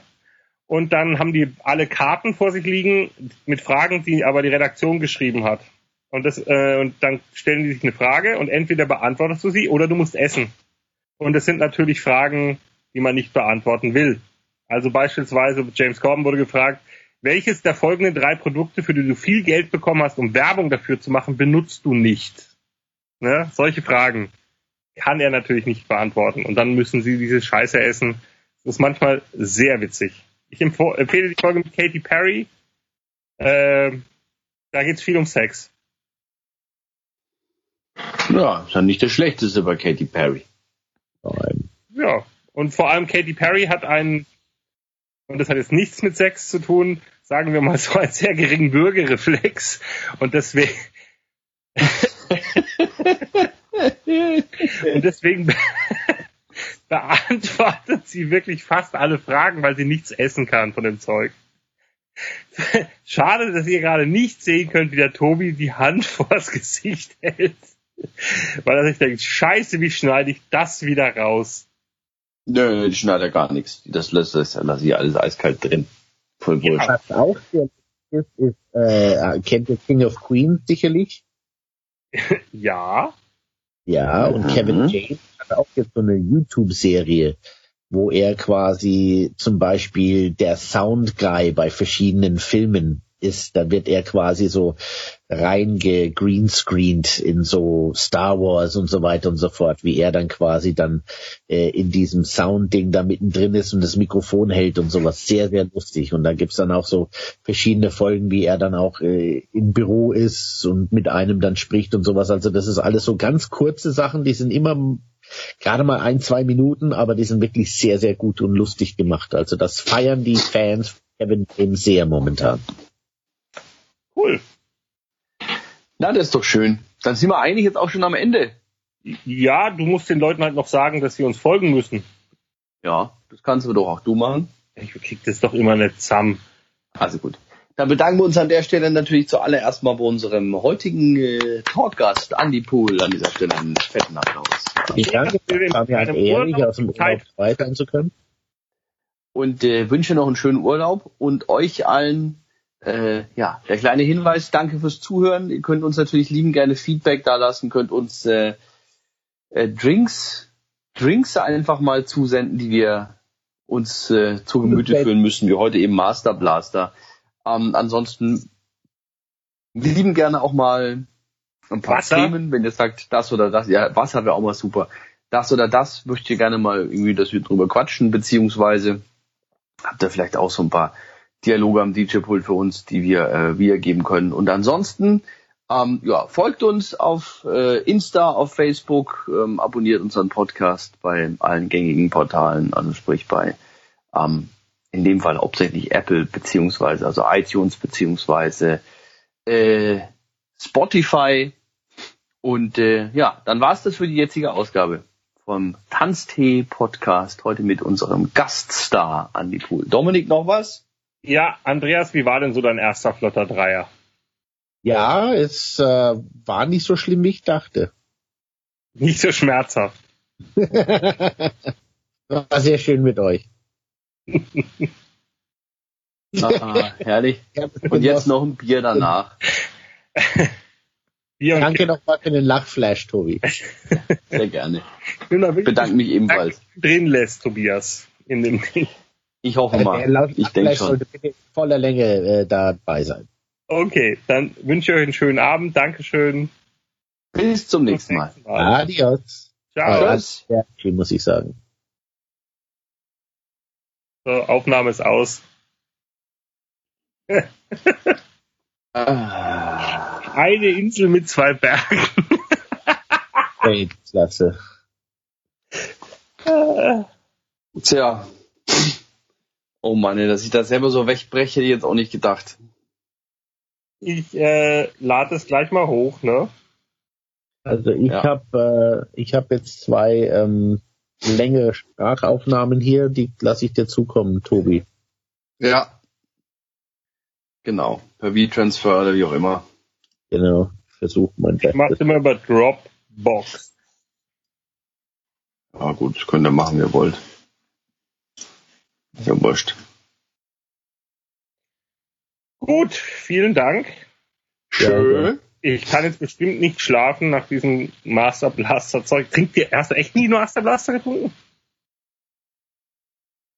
Und dann haben die alle Karten vor sich liegen mit Fragen, die aber die Redaktion geschrieben hat. Und das äh, und dann stellen die sich eine Frage und entweder beantwortest du sie oder du musst essen. Und das sind natürlich Fragen, die man nicht beantworten will. Also beispielsweise James Corbin wurde gefragt, welches der folgenden drei Produkte, für die du viel Geld bekommen hast, um Werbung dafür zu machen, benutzt du nicht? Ne? Solche Fragen kann er natürlich nicht beantworten. Und dann müssen sie diese Scheiße essen. Das ist manchmal sehr witzig. Ich empf- empfehle die Folge mit Katy Perry. Ähm, da geht's viel um Sex. Ja, ist ja nicht das Schlechteste bei Katy Perry. Nein. Ja. Und vor allem Katy Perry hat einen, und das hat jetzt nichts mit Sex zu tun, sagen wir mal so einen sehr geringen Bürgerreflex. Und deswegen, und deswegen beantwortet sie wirklich fast alle Fragen, weil sie nichts essen kann von dem Zeug. Schade, dass ihr gerade nicht sehen könnt, wie der Tobi die Hand vors Gesicht hält. Weil er sich denkt, scheiße, wie schneide ich das wieder raus? Nö, die schneidet ja gar nichts. Das lässt das lasse ich alles eiskalt drin. Voll wurscht. Was auch ist, ist äh, kennt ihr King of Queens sicherlich? Ja. Ja, und Mhm. Kevin James hat auch jetzt so eine YouTube-Serie, wo er quasi zum Beispiel der Sound Guy bei verschiedenen Filmen ist. Da wird er quasi so reingegreenscreened in so Star Wars und so weiter und so fort, wie er dann quasi dann äh, in diesem Sound-Ding da mittendrin ist und das Mikrofon hält und sowas. Sehr, sehr lustig. Und da gibt's dann auch so verschiedene Folgen, wie er dann auch äh, im Büro ist und mit einem dann spricht und sowas. Also das ist alles so ganz kurze Sachen, die sind immer gerade mal ein, zwei Minuten, aber die sind wirklich sehr, sehr gut und lustig gemacht. Also das feiern die Fans Kevin James sehr momentan. Cool. Na, das ist doch schön. Dann sind wir eigentlich jetzt auch schon am Ende. Ja, du musst den Leuten halt noch sagen, dass sie uns folgen müssen. Ja, das kannst du doch auch du machen. Ich krieg das doch immer nicht zusammen. Also gut. Dann bedanken wir uns an der Stelle natürlich zuallererst mal bei unserem heutigen äh, Talkgast, Andy Pool, an dieser Stelle einen fetten Applaus. Ich danke, war mir eine Ehre, hier aus dem Urlaub frei sein zu können. Und äh, wünsche noch einen schönen Urlaub und euch allen, äh, ja, der kleine Hinweis, danke fürs Zuhören. Ihr könnt uns natürlich lieben gerne Feedback da lassen, könnt uns äh, äh, Drinks, Drinks einfach mal zusenden, die wir uns äh, zu Gemüte führen müssen, wie heute eben Master Blaster. Ähm, ansonsten wir lieben gerne auch mal ein paar Wasser? Themen, wenn ihr sagt, das oder das, ja, Wasser wäre auch mal super. Das oder das möchte ihr gerne mal irgendwie, dass wir drüber quatschen, beziehungsweise habt ihr vielleicht auch so ein paar Dialoge am DJ-Pult für uns, die wir äh, wiedergeben können. Und ansonsten, ähm, ja, folgt uns auf äh, Insta, auf Facebook, ähm, abonniert unseren Podcast bei allen gängigen Portalen, also sprich bei ähm, in dem Fall hauptsächlich Apple beziehungsweise also iTunes beziehungsweise äh, Spotify. Und äh, ja, dann war's das für die jetzige Ausgabe vom Tanztee-Podcast. Heute mit unserem Gaststar Andy Pool. Dominik, noch was? Ja, Andreas, wie war denn so dein erster flotter Dreier? Ja, es äh, war nicht so schlimm, wie ich dachte. Nicht so schmerzhaft. war sehr schön mit euch. Ah, herrlich. Und jetzt noch ein Bier danach. Bier Danke nochmal für den Lachflash, Tobi. Sehr gerne. Ich bedanke mich ebenfalls. Drin lässt, Tobias, in dem Ding. Ich hoffe mal. Ich denke schon. sollte bitte voller Länge äh, dabei sein. Okay, dann wünsche ich euch einen schönen Abend. Dankeschön. Bis zum nächsten Mal. Mal. Adios. Ciao. Tschüss. Ja, muss ich sagen. So, Aufnahme ist aus. Eine Insel mit zwei Bergen. Klasse. Tja. Oh Mann, dass ich das selber so wegbreche, hätte ich jetzt auch nicht gedacht. Ich äh, lade es gleich mal hoch, ne? Also ich ja. habe äh, ich habe jetzt zwei ähm, längere Sprachaufnahmen hier, die lasse ich dir zukommen, Tobi. Ja. Genau, per V-Transfer oder wie auch immer. Genau, versuch mein Bestes. Ich mach's immer über Dropbox. Ja gut, könnt ihr machen, wie ihr wollt. Ist ja wurscht. Gut, vielen Dank. Schön. Ich kann jetzt bestimmt nicht schlafen nach diesem Master Blaster Zeug. Trinkt ihr erst echt nie Master Blaster getrunken?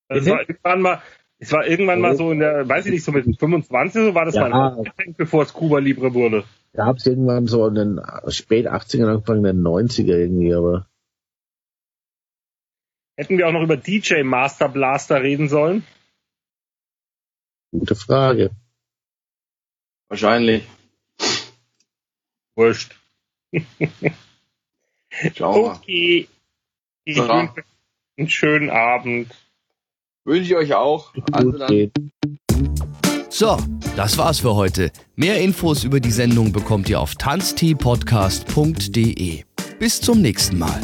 Das war irgendwann mal, es war irgendwann mal so in der, weiß ich nicht, so mit 25 so war das ja. Getränk, bevor es Cuba Libre wurde. Da hab's irgendwann so in den spät 80ern, Anfang der 90er irgendwie, aber. Hätten wir auch noch über DJ Master Blaster reden sollen? Gute Frage. Wahrscheinlich. Wurscht. Ciao. Okay. Ich ja. wünsche einen schönen Abend. Wünsche ich euch auch. Also dann. So, das war's für heute. Mehr Infos über die Sendung bekommt ihr auf tanzteepodcast.de. Bis zum nächsten Mal.